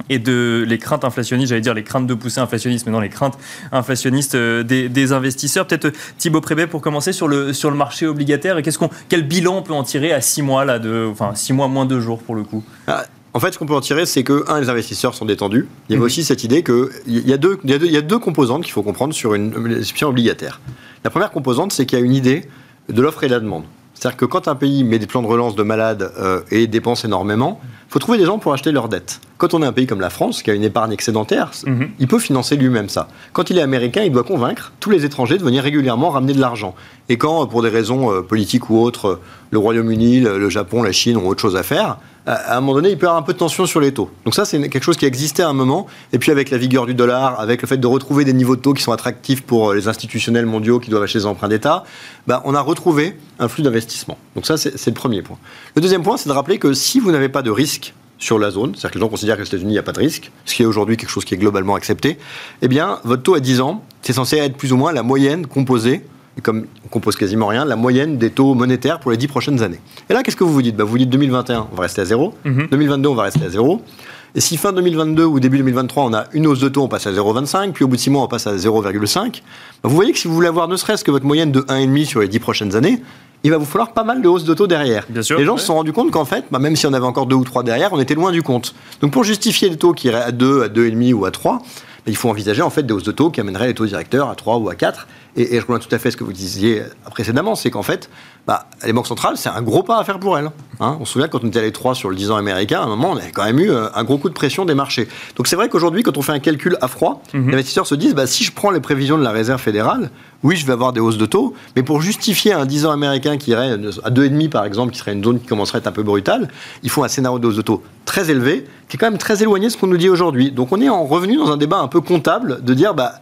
et de les craintes inflationnistes, j'allais dire les craintes de pousser inflationniste, mais non les craintes inflationnistes euh, des, investisseurs. Peut-être euh, Thibaut Prébet pour commencer sur le, sur le marché obligataire et qu'est-ce qu'on, quel bilan on peut en tirer à six mois là de, enfin six mois moins deux jours pour le coup? Ah, en fait, ce qu'on peut en tirer, c'est que, un, les investisseurs sont détendus. Il y a mhm. aussi cette idée qu'il y, a deux, il, y a deux, composantes qu'il faut comprendre sur une, institution obligataire. La première composante, c'est qu'il y a une idée de l'offre et de la demande. C'est-à-dire que quand un pays met des plans de relance de malade euh, et dépense énormément, faut trouver des gens pour acheter leurs dettes. Quand on est un pays comme la France, qui a une épargne excédentaire, mhm. il peut financer lui-même ça. Quand il est américain, il doit convaincre tous les étrangers de venir régulièrement ramener de l'argent. Et quand, pour des raisons euh, politiques ou autres, le Royaume-Uni, le Japon, la Chine ont autre chose à faire, à un moment donné, il peut y avoir un peu de tension sur les taux. Donc ça, c'est quelque chose qui existait à un moment. Et puis avec la vigueur du dollar, avec le fait de retrouver des niveaux de taux qui sont attractifs pour euh, les institutionnels mondiaux qui doivent acheter des emprunts d'État, bah, on a retrouvé un flux d'investissement. Donc ça, c'est le premier point. Le deuxième point, c'est de rappeler que si vous n'avez pas de risque sur la zone, c'est-à-dire que les gens considèrent qu'aux États-Unis, il n'y a pas de risque, ce qui est aujourd'hui quelque chose qui est globalement accepté, eh bien, votre taux à 10 ans, c'est censé être plus ou moins la moyenne composée comme on compose quasiment rien, la moyenne des taux monétaires pour les 10 prochaines années. Et là, qu'est-ce que vous vous dites? Bah, Vous dites 2021, on va rester à zéro. 2022, on va rester à zéro. Et si fin 2022 ou début 2023, on a une hausse de taux, on passe à 0,25, puis au bout de 6 mois, on passe à 0,5, bah, vous voyez que si vous voulez avoir ne serait-ce que votre moyenne de 1,5 sur les 10 prochaines années, il va vous falloir pas mal de hausses de taux derrière. Bien sûr, les gens ouais. se sont rendus compte qu'en fait, bah, même si on avait encore deux ou trois derrière, on était loin du compte. Donc pour justifier des taux qui iraient à 2, à 2,5 ou à 3, bah, il faut envisager en fait des hausses de taux qui amèneraient les taux directeurs à 3 ou à 4. Et, je rejoins tout à fait ce que vous disiez précédemment, c'est qu'en fait, bah, les banques centrales, c'est un gros pas à faire pour elles. hein. on se souvient quand on était à les 3 sur le 10 ans américain, à un moment, on avait quand même eu euh, un gros coup de pression des marchés. Donc c'est vrai qu'aujourd'hui, quand on fait un calcul à froid, Mhm. les investisseurs se disent, bah, si je prends les prévisions de la Réserve fédérale, oui, je vais avoir des hausses de taux, mais pour justifier un 10 ans américain qui irait à 2,5 par exemple, qui serait une zone qui commencerait à être un peu brutale, il faut un scénario de hausse de taux très élevé, qui est quand même très éloigné de ce qu'on nous dit aujourd'hui. Donc on est en revenu dans un débat un peu comptable de dire, bah,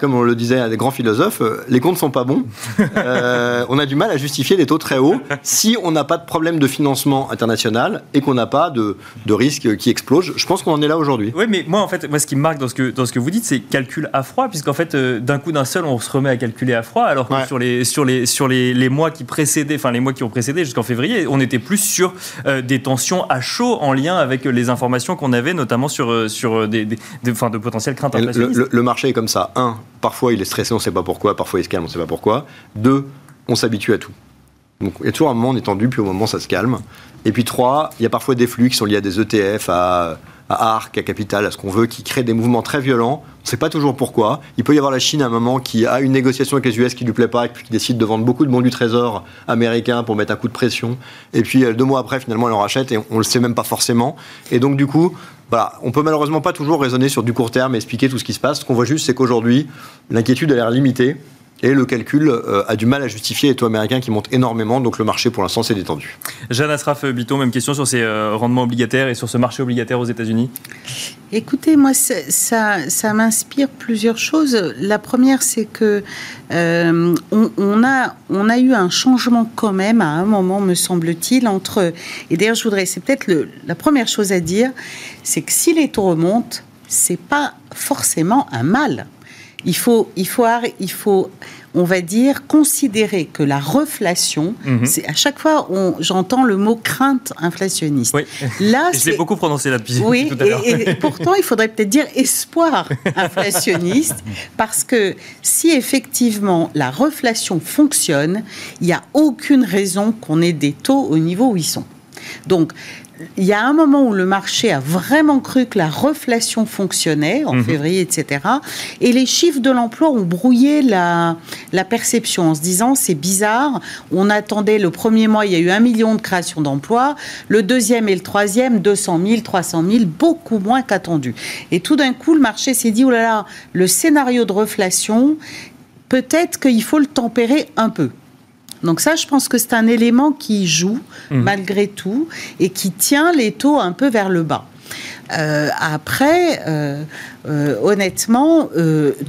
comme on le disait à des grands philosophes, euh, les comptes sont pas bons. Euh, on a du mal à justifier des taux très hauts si on n'a pas de problème de financement international et qu'on n'a pas de, de risque qui explose. Je pense qu'on en est là aujourd'hui. Oui, mais moi, en fait, moi, ce qui me marque dans ce que, dans ce que vous dites, c'est calcul à froid, puisqu'en fait, euh, d'un coup d'un seul, on se remet à calculer à froid, alors que Ouais. sur, les, sur, les, sur les, les mois qui précédaient, enfin, les mois qui ont précédé jusqu'en février, on était plus sur euh, des tensions à chaud en lien avec les informations qu'on avait, notamment sur, euh, sur des, des- des- enfin, de potentielles craintes Le, inflationnistes. le- le marché est comme ça. Un, parfois il est stressé, on ne sait pas pourquoi. Parfois il se calme, on ne sait pas pourquoi. Deux, on s'habitue à tout. Donc il y a toujours un moment tendu, puis au moment ça se calme. Et puis trois, il y a parfois des flux qui sont liés à des ETF, à, ARC, à Capital, à ce qu'on veut, qui créent des mouvements très violents. On ne sait pas toujours pourquoi. Il peut y avoir la Chine à un moment qui a une négociation avec les US qui lui plaît pas, et puis qui décide de vendre beaucoup de bons du trésor américain pour mettre un coup de pression. Et puis euh, deux mois après, finalement, elle en rachète et on ne le sait même pas forcément. Et donc du coup, voilà, on peut malheureusement pas toujours raisonner sur du court terme et expliquer tout ce qui se passe. Ce qu'on voit juste, c'est qu'aujourd'hui, l'inquiétude a l'air limitée. Et le calcul euh, a du mal à justifier les taux américains qui montent énormément, donc le marché pour l'instant s'est détendu. Jeanne Asraf Biton, même question sur ces euh, rendements obligataires et sur ce marché obligataire aux États-Unis. Écoutez, moi, ça, m'inspire plusieurs choses. La première, c'est que euh, on, on a, on a eu un changement quand même à un moment, me semble-t-il, entre. Et d'ailleurs, je voudrais, c'est peut-être la première chose à dire, c'est que si les taux remontent, c'est pas forcément un mal. Il faut, il faut, il faut, on va dire, considérer que la reflation, Mhm. c'est à chaque fois, j'entends le mot crainte inflationniste. Oui, Là, je l'ai beaucoup prononcé là depuis oui, tout à l'heure. et, et pourtant, il faudrait peut-être dire espoir inflationniste, parce que si effectivement la reflation fonctionne, il n'y a aucune raison qu'on ait des taux au niveau où ils sont. Donc, il y a un moment où le marché a vraiment cru que la reflation fonctionnait, en Mhm. février, etc. Et les chiffres de l'emploi ont brouillé la, la perception en se disant c'est bizarre, on attendait le premier mois, il y a eu un million de créations d'emplois, le deuxième et le troisième, 200 000, 300 000, beaucoup moins qu'attendu. Et tout d'un coup, le marché s'est dit oh là là, le scénario de reflation, peut-être qu'il faut le tempérer un peu. Donc ça, je pense que c'est un élément qui joue Mhm. malgré tout et qui tient les taux un peu vers le bas. Euh, après, euh, euh, honnêtement,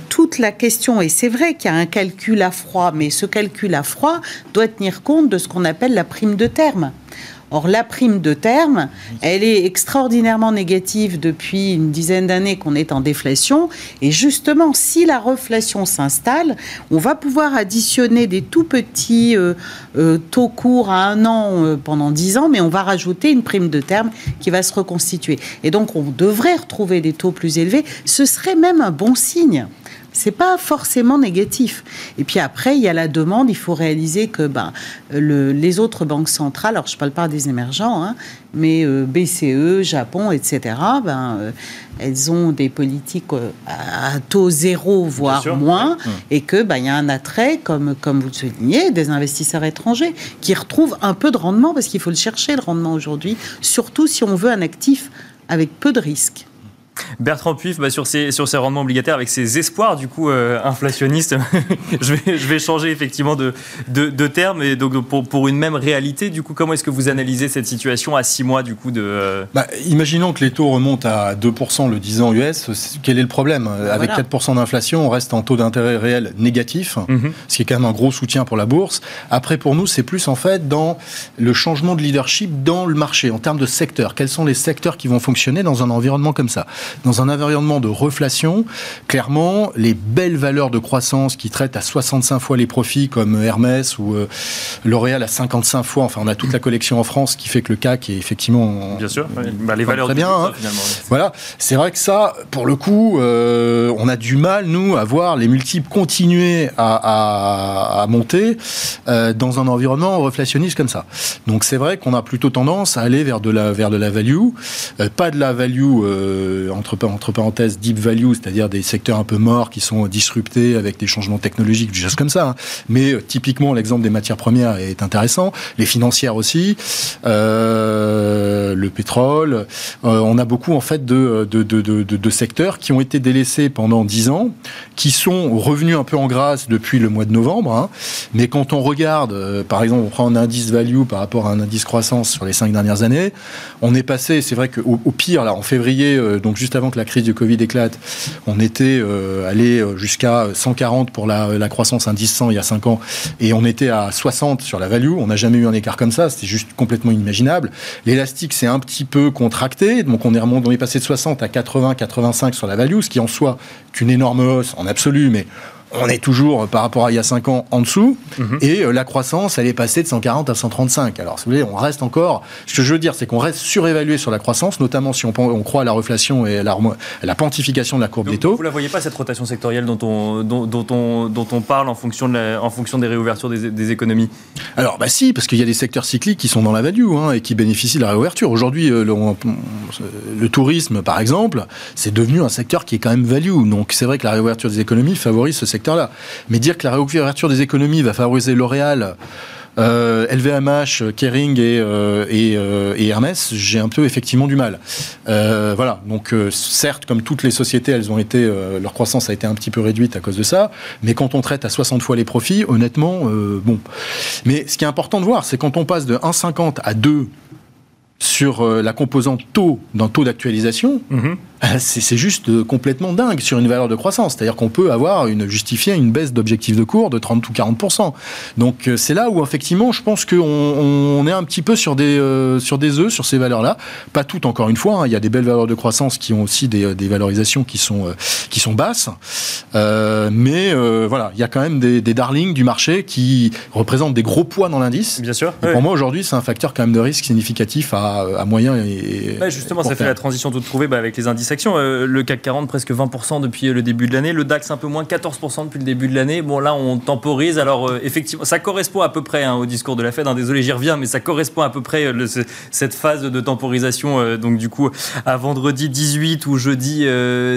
toute la question, et c'est vrai qu'il y a un calcul à froid, mais ce calcul à froid doit tenir compte de ce qu'on appelle la prime de terme. Or, la prime de terme, elle est extraordinairement négative depuis une dizaine d'années qu'on est en déflation. Et justement, si la reflation s'installe, on va pouvoir additionner des tout petits euh, euh, taux courts à un an euh, pendant dix ans, mais on va rajouter une prime de terme qui va se reconstituer. Et donc, on devrait retrouver des taux plus élevés. Ce serait même un bon signe. C'est pas forcément négatif. Et puis après, il y a la demande. Il faut réaliser que ben, le- les autres banques centrales, alors je parle pas des émergents, hein, mais euh, BCE, Japon, etc., ben, euh, elles ont des politiques euh, à taux zéro, voire sûr. moins, Mmh. et que ben, il y a un attrait, comme, comme vous le soulignez, des investisseurs étrangers qui retrouvent un peu de rendement, parce qu'il faut le chercher, le rendement aujourd'hui, surtout si on veut un actif avec peu de risques. Bertrand Puif, bah, sur, ces rendements obligataires, avec ses espoirs du coup euh, inflationnistes, je, vais, je vais changer effectivement de, de, de terme. Et donc pour, pour une même réalité, du coup, comment est-ce que vous analysez cette situation à six mois du coup de euh, Bah, imaginons que les taux remontent à 2% le 10 ans US. Quel est le problème? Avec Voilà. 4% d'inflation, on reste en taux d'intérêt réel négatif, Mhm. ce qui est quand même un gros soutien pour la bourse. Après, pour nous, c'est plus en fait dans le changement de leadership dans le marché, en termes de secteurs. Quels sont les secteurs qui vont fonctionner dans un environnement comme ça? Dans un environnement de reflation, clairement, les belles valeurs de croissance qui traitent à 65 fois les profits, comme Hermès ou euh, L'Oréal à 55 fois, enfin, on a toute la collection en France qui fait que le CAC est effectivement. Bien sûr, bah, les valeurs très bien. Hein. finalement. Voilà, c'est vrai que ça, pour le coup, euh, on a du mal, nous, à voir les multiples continuer à, à, monter euh, dans un environnement reflationniste comme ça. Donc c'est vrai qu'on a plutôt tendance à aller vers de la, vers de la value, euh, pas de la value euh, entre, parenthèses deep value, c'est-à-dire des secteurs un peu morts qui sont disruptés avec des changements technologiques, des choses comme ça. Hein. Mais typiquement, l'exemple des matières premières est intéressant, les financières aussi, le pétrole. on a beaucoup en fait de, secteurs qui ont été délaissés pendant 10 ans, qui sont revenus un peu en grâce depuis le mois de novembre. Hein. Mais quand on regarde, par exemple, on prend un indice value par rapport à un indice croissance sur les cinq dernières années. On est passé, c'est vrai qu'au au pire, là, en février, euh, donc juste avant que la crise du Covid éclate, on était euh, allé euh, jusqu'à 140 pour la, croissance indice 100 il y a 5 ans, et on était à 60 sur la value. On n'a jamais eu un écart comme ça, c'était juste complètement inimaginable. L'élastique s'est un petit peu contracté, donc on est remonté, on est passé de 60 à 80, 85 sur la value, ce qui en soi est une énorme hausse en absolu, mais on est toujours, par rapport à il y a 5 ans, en dessous. Mhm. Et euh, la croissance, elle est passée de 140 à 135. Alors, si vous voulez, on reste encore. Ce que je veux dire, c'est qu'on reste surévalué sur la croissance, notamment si on, on croit à la reflation et à la, la pontification de la courbe des taux. Vous ne la voyez pas, cette rotation sectorielle dont on, dont, on, dont on parle en fonction, de en fonction des réouvertures des, économies? Alors, bah si, parce qu'il y a des secteurs cycliques qui sont dans la value hein, et qui bénéficient de la réouverture. Aujourd'hui, euh, le, le, tourisme, par exemple, c'est devenu un secteur qui est quand même value. Donc, c'est vrai que la réouverture des économies favorise ce secteur Mais dire que la réouverture des économies va favoriser L'Oréal, LVMH, euh, Kering et, euh, euh, et, Hermès, j'ai un peu effectivement du mal. voilà, donc certes, comme toutes les sociétés, elles ont été, leur croissance a été un petit peu réduite à cause de ça, mais quand on traite à 60 fois les profits, honnêtement, bon. Mais ce qui est important de voir, c'est quand on passe de 1,50 à 2 sur la composante taux d'un taux d'actualisation, mhm. Ah, c'est juste euh, complètement dingue sur une valeur de croissance. C'est-à-dire qu'on peut avoir une, justifier une baisse d'objectif de cours de 30 ou 40%. Donc euh, c'est là où effectivement je pense qu'on on est un petit peu sur des, euh, sur des œufs, sur ces valeurs-là. Pas toutes encore une fois, hein. il y a des belles valeurs de croissance qui ont aussi des, des valorisations qui sont, qui sont basses. mais voilà, il y a quand même des, des, darlings du marché qui représentent des gros poids dans l'indice. Bien sûr. Pour moi aujourd'hui c'est un facteur quand même de risque significatif à, à moyen et... justement ça fait la transition toute trouvée bah, avec les indices euh, le CAC 40 presque 20% depuis le début de l'année, le DAX un peu moins 14% depuis le début de l'année. Bon là on temporise. Alors euh, effectivement, ça correspond à peu près hein, au discours de la Fed. Hein. désolé, j'y reviens, mais ça correspond à peu près euh, cette phase de temporisation. donc du coup à vendredi 18 ou jeudi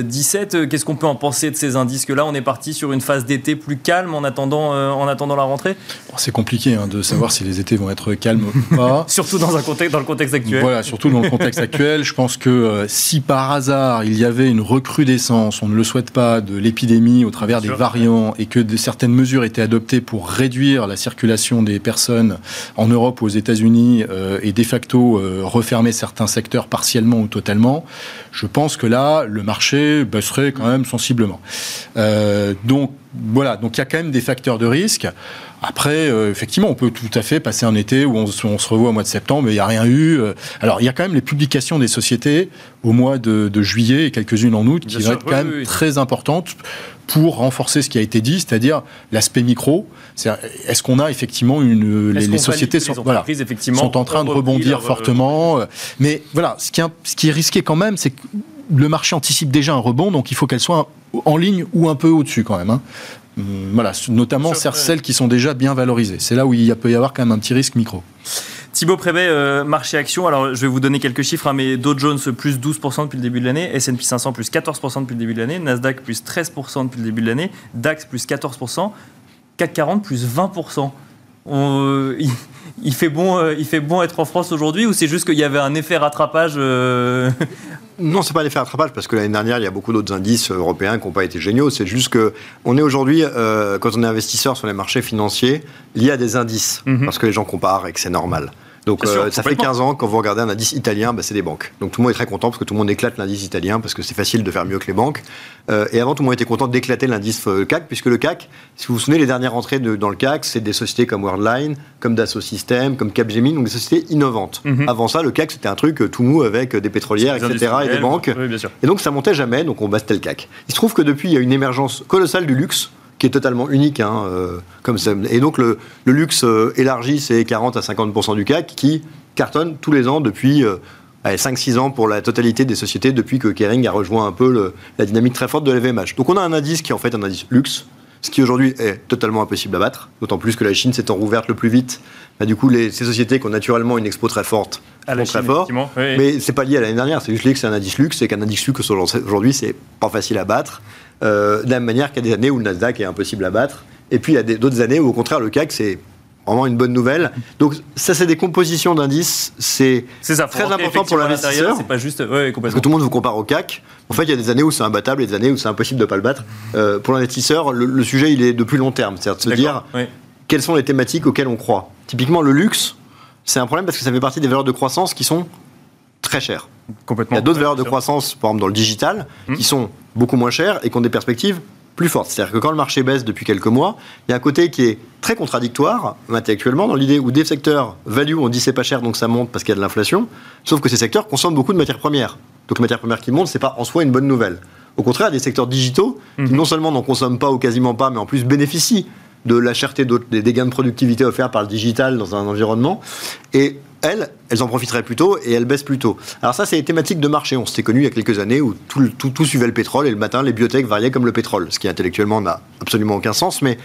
17. Qu'est-ce qu'on peut en penser de ces indices que là on est parti sur une phase d'été plus calme en attendant en attendant la rentrée? C'est compliqué hein, de savoir si les étés vont être calmes ou pas. surtout dans un contexte dans le contexte actuel. Voilà, surtout dans le contexte actuel. Je pense que si par hasard il y avait une recrudescence, on ne le souhaite pas, de l'épidémie au travers des variants et que de certaines mesures étaient adoptées pour réduire la circulation des personnes en Europe ou aux États-Unis euh, et de facto euh, refermer certains secteurs partiellement ou totalement, je pense que là, le marché baisserait quand même sensiblement. Euh, donc voilà, donc il y a quand même des facteurs de risque. Après, euh, effectivement, on peut tout à fait passer un été où on, se revoit au mois de septembre, mais il n'y a rien eu. Euh. alors, il y a quand même les publications des sociétés au mois de, juillet et quelques-unes en août qui vont être quand même très importantes pour renforcer ce qui a été dit, c'est-à-dire l'aspect micro. Est-ce qu'on a effectivement une les, sociétés sont, voilà, sont en train de rebondir euh, fortement, mais voilà, ce qui, est, ce qui est risqué quand même, c'est que le marché anticipe déjà un rebond, donc il faut qu'elle soit en ligne ou un peu au-dessus quand même. Hein. Hum, voilà, notamment celles qui sont déjà bien valorisées. C'est là où il peut y avoir quand même un petit risque micro. Thibaut Prévet, euh, marché action. Alors, je vais vous donner quelques chiffres, hein, mais Dow Jones plus 12% depuis le début de l'année, S&P 500 plus 14% depuis le début de l'année, Nasdaq plus 13% depuis le début de l'année, DAX plus 14%, CAC 40 plus 20%. On, il, fait bon, euh, il fait bon être en France aujourd'hui ou c'est juste qu'il y avait un effet rattrapage euh, Non, c'est pas l'effet rattrapage parce que l'année dernière, il y a beaucoup d'autres indices européens qui n'ont pas été géniaux. C'est juste que on est aujourd'hui, euh, quand on est investisseur sur les marchés financiers, lié à des indices mhm. parce que les gens comparent et que c'est normal. Donc Bien sûr, euh, ça fait complètement. 15 ans quand vous regardez un indice italien, bah, c'est des banques. Donc tout le monde est très content parce que tout le monde éclate l'indice italien parce que c'est facile de faire mieux que les banques. Euh, et avant tout le monde était content d'éclater l'indice euh, CAC puisque le CAC, si vous vous souvenez les dernières entrées de- dans le CAC, c'est des sociétés comme Worldline, comme Dassault Systèmes, comme Capgemini, donc des sociétés innovantes. Mhm. Avant ça, le CAC c'était un truc euh, tout mou avec euh, des pétrolières, etc. et des banques. Oui, bien sûr. Et donc ça montait jamais, donc on bastait le CAC. Il se trouve que depuis, il y a une émergence colossale du luxe, qui est totalement unique. hein, euh, comme ça. Et donc le, le luxe euh, élargi, c'est 40 à 50% du CAC, qui cartonne tous les ans depuis euh, allez, 5-6 ans pour la totalité des sociétés, depuis que Kering a rejoint un peu le- la dynamique très forte de l'EVMH. Donc on a un indice qui est en fait un indice luxe, ce qui aujourd'hui est totalement impossible à battre, d'autant plus que la Chine s'étant rouverte le plus vite. Bah, du coup, les, ces sociétés qui ont naturellement une expo très forte À la très Chine, forts. effectivement. Oui. Mais c'est pas lié à l'année dernière, c'est juste lié que c'est un indice luxe, et qu'un indice luxe aujourd'hui, c'est pas facile à battre. Euh, de la même manière qu'il y a des années où le Nasdaq est impossible à battre. Et puis il y a d'autres années où, au contraire, le CAC, c'est vraiment une bonne nouvelle. Donc, ça, c'est des compositions d'indices. C'est très important pour l'investisseur. C'est pas juste. Ouais, parce que tout le monde vous compare au CAC. En fait, il y a des années où c'est imbattable et des années où c'est impossible de ne pas le battre. Euh, pour l'investisseur, le, le sujet, il est de plus long terme. C'est-à-dire de se dire. Oui. quelles sont les thématiques auxquelles on croit. Typiquement, le luxe, c'est un problème parce que ça fait partie des valeurs de croissance qui sont très chères. Complètement. Il y a d'autres valeurs de croissance, par exemple dans le digital, Hmm. qui sont beaucoup moins chères et qui ont des perspectives plus fortes. C'est-à-dire que quand le marché baisse depuis quelques mois, il y a un côté qui est très contradictoire intellectuellement dans l'idée où des secteurs value, on dit c'est pas cher donc ça monte parce qu'il y a de l'inflation, sauf que ces secteurs consomment beaucoup de matières premières. Donc les matières premières qui montent, c'est pas en soi une bonne nouvelle. Au contraire, il y a des secteurs digitaux qui Mhm. non seulement n'en consomment pas ou quasiment pas, mais en plus bénéficient de la cherté des gains de productivité offerts par le digital dans un environnement. Et elles, elles en profiteraient plus tôt et elles baissent plus tôt. Alors ça, c'est les thématiques de marché. On s'était connu il y a quelques années où tout, tout, tout suivait le pétrole et le matin, les biotech variaient comme le pétrole, ce qui intellectuellement n'a absolument aucun sens, mais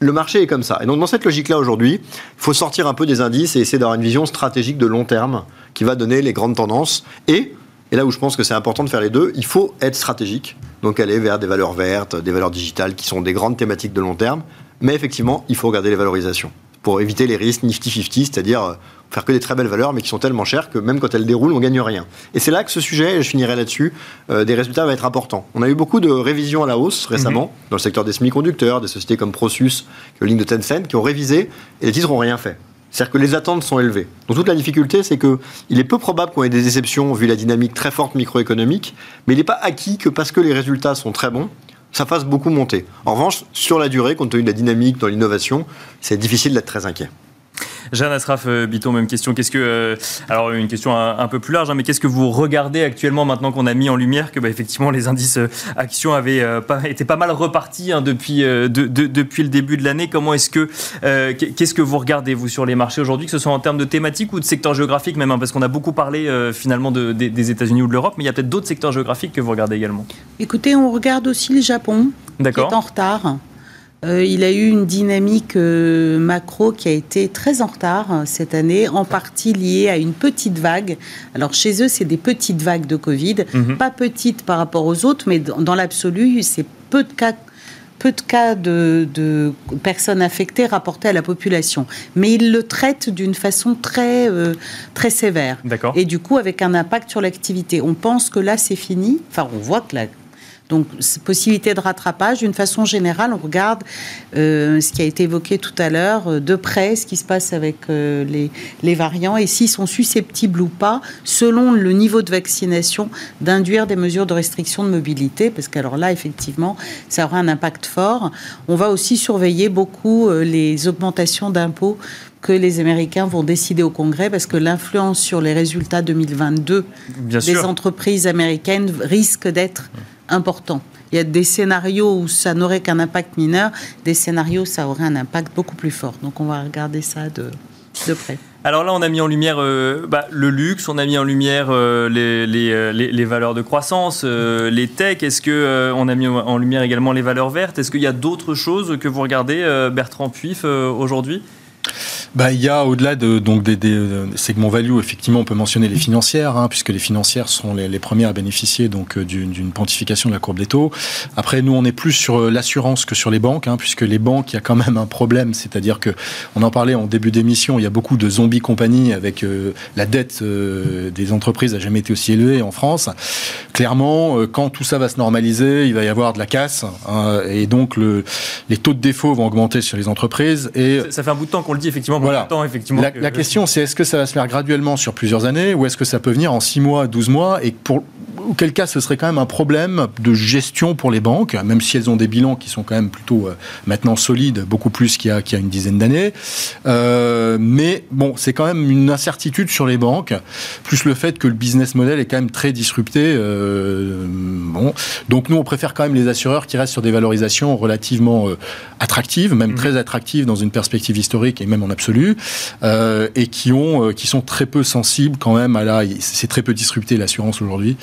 le marché est comme ça. Et donc dans cette logique-là aujourd'hui, il faut sortir un peu des indices et essayer d'avoir une vision stratégique de long terme qui va donner les grandes tendances. Et, et là où je pense que c'est important de faire les deux, il faut être stratégique, donc aller vers des valeurs vertes, des valeurs digitales qui sont des grandes thématiques de long terme. Mais effectivement, il faut regarder les valorisations pour éviter les risques Nifty 50, c'est-à-dire euh, faire que des très belles valeurs, mais qui sont tellement chères que même quand elles déroulent, on gagne rien. Et c'est là que ce sujet, et je finirai là-dessus, euh, des résultats va être important. On a eu beaucoup de révisions à la hausse récemment, dans le secteur des semi-conducteurs, des sociétés comme Prosus, que ligne de Tencent, qui ont révisé, et les titres n'ont rien fait. C'est-à-dire que les attentes sont élevées. Donc toute la difficulté, c'est que il est peu probable qu'on ait des déceptions vu la dynamique très forte microéconomique, mais il n'est pas acquis que parce que les résultats sont très bons, ça fasse beaucoup monter. En revanche, sur la durée, compte tenu de la dynamique dans l'innovation, c'est difficile d'être très inquiet. Jeanne Asraf euh, Biton, même question. Qu'est-ce que, euh, alors une question un, un peu plus large, hein, mais qu'est-ce que vous regardez actuellement maintenant qu'on a mis en lumière que bah, effectivement les indices euh, actions avaient pas, été pas mal repartis hein, depuis de- de- depuis le début de l'année? Comment est-ce que euh, qu'est- qu'est-ce que vous regardez vous sur les marchés aujourd'hui, que ce soit en termes de thématiques ou de secteur géographique même, hein, parce qu'on a beaucoup parlé euh, finalement de- des- des États-Unis ou de l'Europe, mais il y a peut-être d'autres secteurs géographiques que vous regardez également. Écoutez, on regarde aussi le Japon, qui est D'accord. en retard. Euh, il a eu une dynamique euh, macro qui a été très en retard euh, cette année, en partie liée à une petite vague. Alors chez eux, c'est des petites vagues de Covid, Mhm. pas petites par rapport aux autres, mais dans dans l'absolu, c'est peu de cas. Peu de cas de, de personnes infectées rapportés à la population. Mais ils le traitent d'une façon très, euh, très sévère. D'accord. Et du coup, avec un impact sur l'activité. On pense que là, c'est fini. Enfin, on voit que la. Donc, possibilité de rattrapage. D'une façon générale, on regarde euh, ce qui a été évoqué tout à l'heure, euh, de près, ce qui se passe avec euh, les, les variants et s'ils sont susceptibles ou pas, selon le niveau de vaccination, d'induire des mesures de restriction de mobilité. Parce qu'alors là, effectivement, ça aura un impact fort. On va aussi surveiller beaucoup euh, les augmentations d'impôts que les Américains vont décider au Congrès parce que l'influence sur les résultats 2022 Bien des sûr. entreprises américaines risque d'être important. Il y a des scénarios où ça n'aurait qu'un impact mineur, des scénarios où ça aurait un impact beaucoup plus fort. Donc on va regarder ça de, de près. Alors là, on a mis en lumière euh, bah, le luxe, on a mis en lumière euh, les, euh, les- les valeurs de croissance, les techs. Est-ce que on a mis en lumière également les valeurs vertes? Est-ce qu'il y a d'autres choses que vous regardez, Bertrand Puif, aujourd'hui? Bah, il y a au-delà de, donc des, des, euh, segments value, effectivement, on peut mentionner les financières, hein, puisque les financières sont les, premières à bénéficier donc euh, d'une pontification de la courbe des taux. Après, nous, on est plus sur euh, l'assurance que sur les banques, hein, puisque les banques, il y a quand même un problème, c'est-à-dire que on en parlait en début d'émission, il y a beaucoup de zombies compagnies avec euh, la dette euh, des entreprises a jamais été aussi élevée en France. Clairement, quand tout ça va se normaliser, il va y avoir de la casse, hein, et donc le, les taux de défaut vont augmenter sur les entreprises et Ça fait un bout de temps qu'on le dit, effectivement. Voilà. temps, effectivement. La, question, c'est est-ce que ça va se faire graduellement sur plusieurs années ou est-ce que ça peut venir en 6 mois, 12 mois et pour auquel cas ce serait quand même un problème de gestion pour les banques, même si elles ont des bilans qui sont quand même plutôt euh, maintenant solides, beaucoup plus qu'il y a, une dizaine d'années. Euh, mais bon, c'est quand même une incertitude sur les banques, plus le fait que le business model est quand même très disrupté. Euh, bon, donc nous on préfère quand même les assureurs qui restent sur des valorisations relativement attractives, même mmh. très attractives dans une perspective historique et même en absolu, et qui ont, qui sont très peu sensibles quand même à la, c'est très peu disrupté l'assurance aujourd'hui.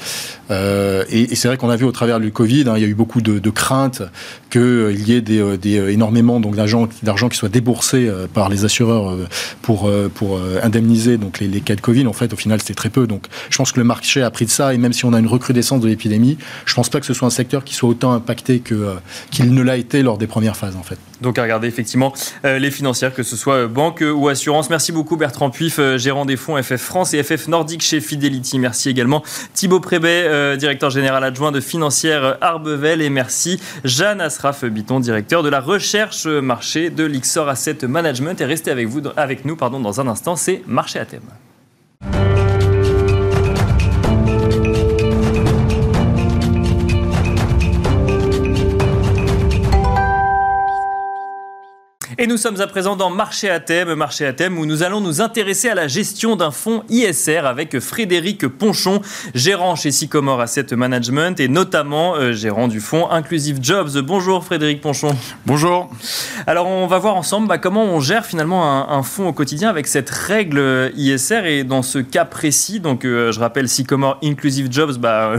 Euh, et, c'est vrai qu'on a vu au travers du Covid, hein, il y a eu beaucoup de, craintes qu'il euh, y ait euh, énormément donc d'argent qui soit déboursé par les assureurs pour pour indemniser donc les, les, cas de Covid. En fait, au final, c'était très peu. Donc, je pense que le marché a pris de ça. Et même si on a une recrudescence de l'épidémie, je pense pas que ce soit un secteur qui soit autant impacté que qu'il ne l'a été lors des premières phases, en fait. Donc à regarder effectivement les financières, que ce soit banque ou assurance. Merci beaucoup Bertrand Puif, gérant des fonds FF France et FF Nordique chez Fidelity. Merci également Thibaut Prébet, directeur général adjoint de financière Arbevel. Et merci Jeanne Asraf Biton, directeur de la recherche marché de l'Ixor Asset Management. Et restez avec, vous, avec nous dans un instant, c'est Marché à thème. Et nous sommes à présent dans Marché à thème, Marché à thème où nous allons nous intéresser à la gestion d'un fonds ISR avec Frédéric Ponchon, gérant chez Sycomore Asset Management et notamment euh, gérant du fonds Inclusive Jobs. Bonjour Frédéric Ponchon. Bonjour. Alors on va voir ensemble bah, comment on gère finalement un, fonds au quotidien avec cette règle ISR et dans ce cas précis, donc euh, je rappelle Sycomore Inclusive Jobs, bah,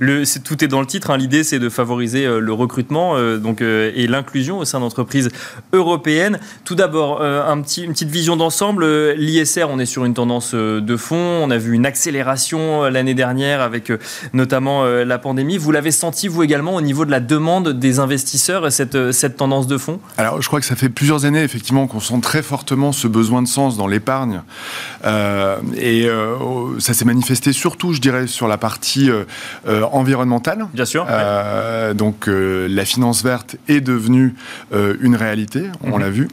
le, tout est dans le titre. Hein. L'idée c'est de favoriser euh, le recrutement donc, et l'inclusion au sein d'entreprises européennes tout d'abord, euh, un petit, une petite vision d'ensemble. Euh, L'ISR, on est sur une tendance euh, de fond. On a vu une accélération l'année dernière avec notamment la pandémie. Vous l'avez senti, vous également, au niveau de la demande des investisseurs, cette, cette tendance de fond? Alors, je crois que ça fait plusieurs années, effectivement, qu'on sent très fortement ce besoin de sens dans l'épargne. et ça s'est manifesté surtout, je dirais, sur la partie environnementale. Bien sûr. Donc, la finance verte est devenue une réalité. On l'a vu.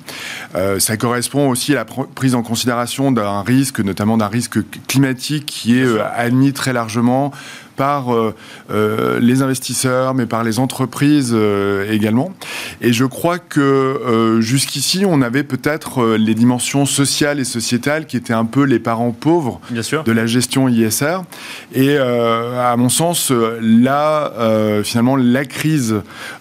Euh, ça correspond aussi à la prise en considération d'un risque, notamment d'un risque climatique qui est euh, admis très largement par euh, euh, les investisseurs, mais par les entreprises euh, également. Et je crois que jusqu'ici, on avait peut-être les dimensions sociales et sociétales qui étaient un peu les parents pauvres de la gestion ISR. Et à mon sens, là, finalement, la crise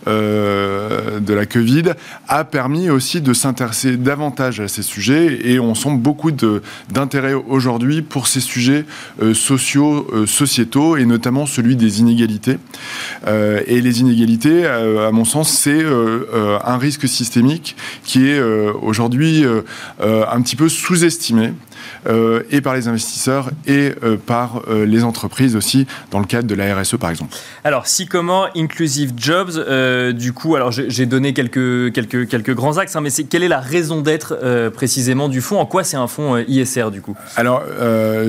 de la Covid a permis aussi de s'intéresser davantage à ces sujets et on sent beaucoup d'intérêt aujourd'hui pour ces sujets sociaux, sociétaux et notamment celui des inégalités. Euh, et les inégalités, euh, à mon sens, c'est euh, un risque systémique qui est aujourd'hui un petit peu sous-estimé. Euh, et par les investisseurs et euh, par euh, les entreprises aussi, dans le cadre de la RSE par exemple. Alors, Sycomore Inclusive Jobs, du coup, alors j'ai donné quelques, quelques, quelques grands axes, hein, mais quelle est la raison d'être précisément du fonds? En quoi c'est un fonds ISR du coup? Alors,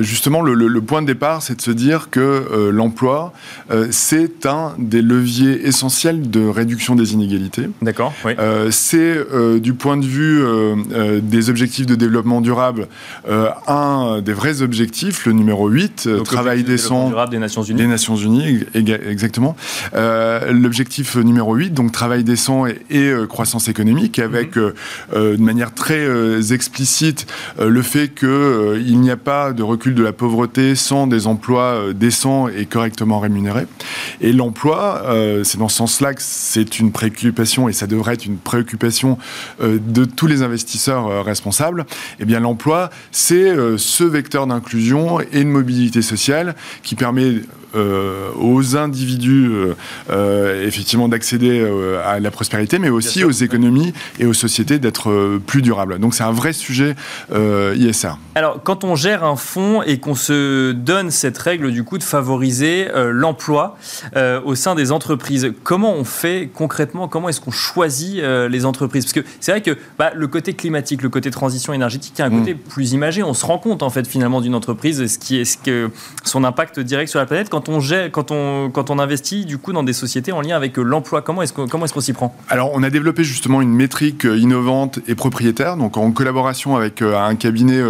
justement, le, le, point de départ, c'est de se dire que l'emploi, c'est un des leviers essentiels de réduction des inégalités. D'accord. Oui. c'est du point de vue des objectifs de développement durable un des vrais objectifs, le numéro 8, euh, travail décent des Nations Unies. Des Nations Unies, exactement. Euh, l'objectif numéro 8, donc travail décent et, euh, croissance économique, avec mhm. de manière très explicite le fait qu'il n'y a pas de recul de la pauvreté sans des emplois décents et correctement rémunérés. Et l'emploi, c'est dans ce sens-là que c'est une préoccupation, et ça devrait être une préoccupation de tous les investisseurs responsables. Eh bien, l'emploi, c'est euh, ce vecteur d'inclusion et de mobilité sociale qui permet euh, aux individus euh, effectivement d'accéder à la prospérité, mais aussi aux économies et aux sociétés d'être plus durables. Donc c'est un vrai sujet ISR. Alors quand on gère un fonds et qu'on se donne cette règle du coup de favoriser l'emploi au sein des entreprises, comment on fait concrètement? Comment est-ce qu'on choisit les entreprises? Parce que c'est vrai que bah, le côté climatique, le côté transition énergétique, il y a un côté mm. plus imagé. On se rend compte en fait finalement d'une entreprise, ce qui est ce que son impact direct sur la planète quand on, gère, quand, on, quand on investit du coup dans des sociétés en lien avec l'emploi Comment est-ce qu'on est qu'on s'y prend? Alors, on a développé justement une métrique innovante et propriétaire, donc en collaboration avec un cabinet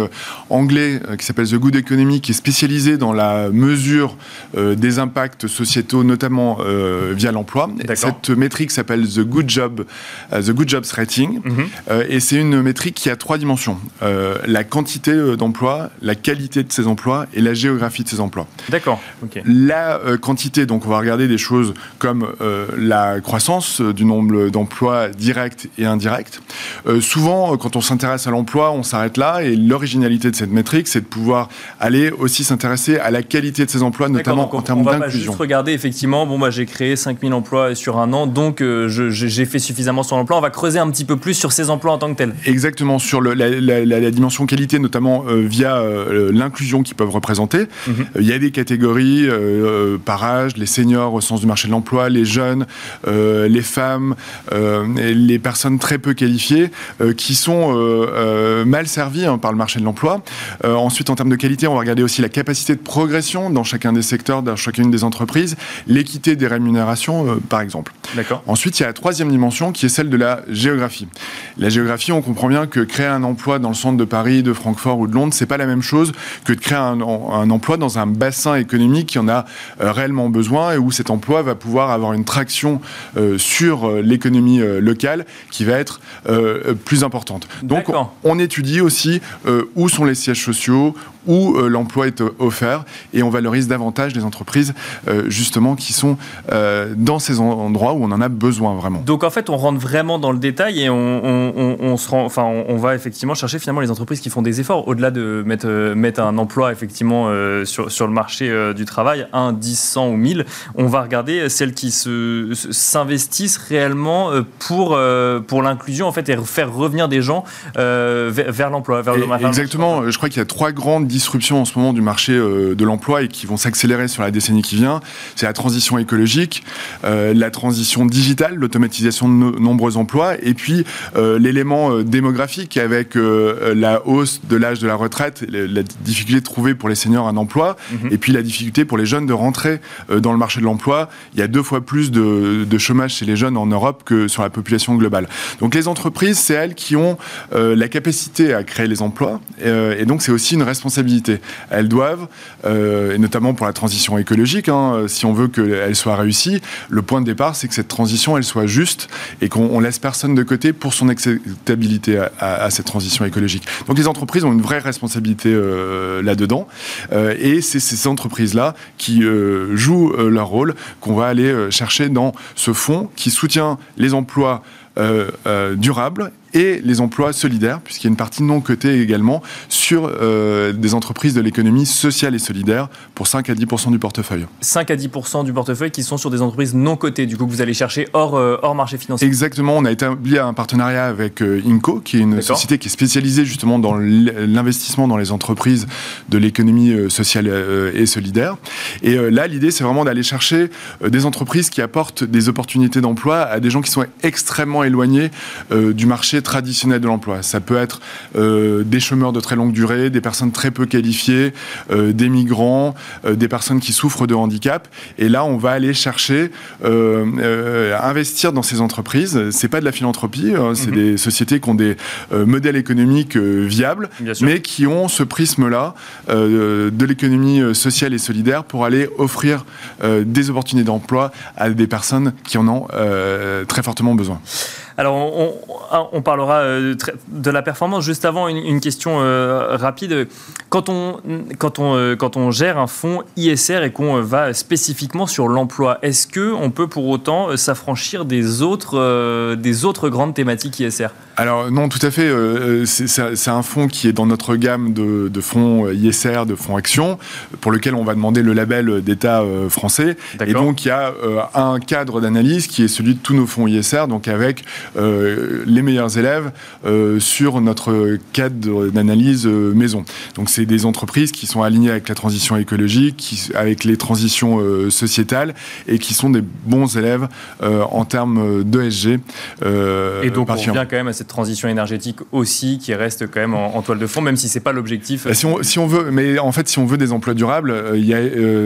anglais qui s'appelle The Good Economy, qui est spécialisé dans la mesure des impacts sociétaux, notamment via l'emploi. Cette métrique s'appelle The Good Job, The Good Jobs Rating, mhm. et c'est une métrique qui a trois dimensions la quantité d'emplois, la qualité de ces emplois et la géographie de ces emplois. D'accord. La euh, quantité, donc on va regarder des choses comme euh, la croissance du nombre d'emplois directs et indirects. Euh, souvent, quand on s'intéresse à l'emploi, on s'arrête là et l'originalité de cette métrique, c'est de pouvoir aller aussi s'intéresser à la qualité de ces emplois, notamment en termes d'inclusion. On va juste regarder effectivement, bon, bah, j'ai créé 5000 emplois sur un an, donc j'ai fait suffisamment sur l'emploi. On va creuser un petit peu plus sur ces emplois en tant que tels. Exactement, sur le, la, la, dimension qualité, notamment via l'inclusion qu'ils peuvent représenter. Mhm. Il y a des catégories euh, par âge, les seniors au sens du marché de l'emploi, les jeunes, euh, les femmes, euh, et les personnes très peu qualifiées qui sont mal servies hein, par le marché de l'emploi. ensuite, en termes de qualité, on va regarder aussi la capacité de progression dans chacun des secteurs, dans chacune des entreprises, l'équité des rémunérations, par exemple. D'accord. Ensuite, il y a la troisième dimension qui est celle de la géographie. La géographie, on comprend bien que créer un emploi dans le centre de Paris, de Francfort ou de Londres, c'est pas la même chose que de créer un, un emploi dans un bassin économique qui en a euh, réellement besoin et où cet emploi va pouvoir avoir une traction euh, sur euh, l'économie locale qui va être plus importante. Donc on étudie aussi où sont les sièges sociaux, où euh, l'emploi est offert et on valorise davantage les entreprises euh, justement qui sont dans ces endroits où on en a besoin vraiment. Donc en fait, on rentre vraiment dans le détail et on, se rend, enfin, on, va effectivement chercher finalement les entreprises qui font des efforts au-delà de mettre, mettre un emploi effectivement sur, sur le marché du travail, 1, 10, 100 ou 1000. On va regarder celles qui se, s'investissent réellement pour, pour l'inclusion en fait et faire revenir des gens vers, l'emploi, vers le Exactement. Je crois qu'il y a trois grandes disruptions en ce moment du marché euh, de l'emploi et qui vont s'accélérer sur la décennie qui vient, c'est la transition écologique, euh, la transition digitale, l'automatisation de nombreux emplois, et puis euh, l'élément démographique avec la hausse de l'âge de la retraite, la difficulté de trouver pour les seniors un emploi, mhm. et puis la difficulté pour les jeunes de rentrer dans le marché de l'emploi. Il y a deux fois plus de, de, chômage chez les jeunes en Europe que sur la population globale. Donc les entreprises, c'est elles qui ont la capacité à créer les emplois, et donc c'est aussi une responsabilité elles doivent, euh, et notamment pour la transition écologique, hein, si on veut qu'elle soit réussie, le point de départ, c'est que cette transition, elle soit juste et qu'on laisse personne de côté pour son acceptabilité à, cette transition écologique. Donc les entreprises ont une vraie responsabilité euh, là-dedans, euh, et c'est ces entreprises-là qui jouent leur rôle qu'on va aller chercher dans ce fonds qui soutient les emplois durables et les emplois solidaires, puisqu'il y a une partie non cotée également sur euh, des entreprises de l'économie sociale et solidaire pour 5 à 10% du portefeuille. 5 à 10% du portefeuille qui sont sur des entreprises non cotées, du coup que vous allez chercher hors, euh, hors marché financier. Exactement, on a établi un partenariat avec euh, Inco, qui est une société qui est spécialisée justement dans l'investissement dans les entreprises de l'économie sociale et solidaire. Et là, l'idée, c'est vraiment d'aller chercher des entreprises qui apportent des opportunités d'emploi à des gens qui sont extrêmement éloignés du marché traditionnel de l'emploi. Ça peut être euh, des chômeurs de très longue durée, des personnes très peu qualifiées, euh, des migrants, euh, des personnes qui souffrent de handicap. Et là, on va aller chercher, investir dans ces entreprises. C'est pas de la philanthropie, hein, c'est mhm. des sociétés qui ont des modèles économiques viables, mais qui ont ce prisme-là de l'économie sociale et solidaire pour aller offrir des opportunités d'emploi à des personnes qui en ont très fortement besoin. Alors, on, parlera euh, de la performance. Juste avant, une, question euh, rapide. Quand on, quand, on, euh, quand on gère un fonds ISR et qu'on va spécifiquement sur l'emploi, est-ce qu'on peut pour autant s'affranchir des autres, des autres grandes thématiques ISR Alors, non, tout à fait. C'est un fonds qui est dans notre gamme de, de, fonds ISR, de fonds actions, pour lequel on va demander le label d'État français. Et donc, il y a un cadre d'analyse qui est celui de tous nos fonds ISR, donc avec les meilleurs élèves sur notre cadre d'analyse maison. Donc c'est des entreprises qui sont alignées avec la transition écologique, qui, avec les transitions sociétales et qui sont des bons élèves en termes d'ESG. et donc on revient quand même à cette transition énergétique aussi qui reste quand même en, toile de fond, même si c'est pas l'objectif. Bah, si, on, si on, veut, mais en fait, si on veut des emplois durables, il y a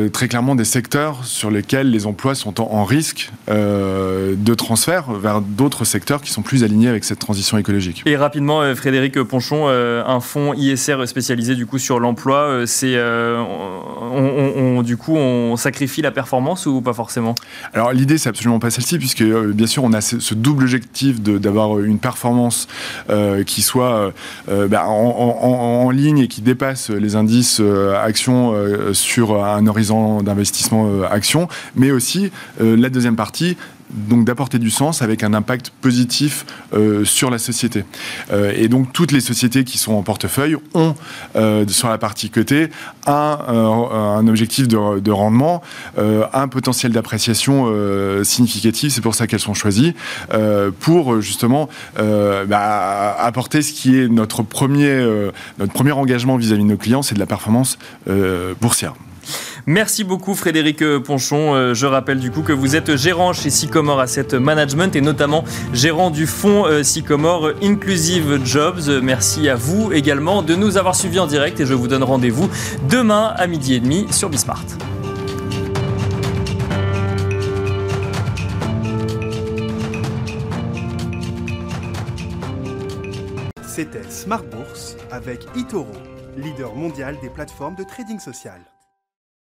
très clairement des secteurs sur lesquels les emplois sont en, risque euh, de transfert vers d'autres secteurs qui sont plus alignés avec cette transition écologique. Et rapidement, euh, Frédéric Ponchon, euh, un fonds ISR spécialisé du coup sur l'emploi, c'est on, du coup on sacrifie la performance ou pas forcément? Alors l'idée c'est absolument pas celle-ci puisque bien sûr on a ce, double objectif d'avoir une performance qui soit bah, en, ligne et qui dépasse les indices actions sur un horizon d'investissement action, mais aussi euh, la deuxième partie, donc d'apporter du sens avec un impact positif euh, sur la société. Euh, et donc toutes les sociétés qui sont en portefeuille ont sur la partie cotée un, objectif de, rendement, un potentiel d'appréciation significatif. C'est pour ça qu'elles sont choisies pour justement bah, apporter ce qui est notre premier engagement vis à -vis de nos clients, c'est de la performance boursière. Merci beaucoup Frédéric Ponchon. Euh, je rappelle du coup que vous êtes gérant chez Sycomore Asset Management et notamment gérant du fonds euh, Sycomore Inclusive Jobs. Merci à vous également de nous avoir suivis en direct et je vous donne rendez-vous demain à midi et demi sur Bismart. C'était Smart Bourse avec Itoro, leader mondial des plateformes de trading social.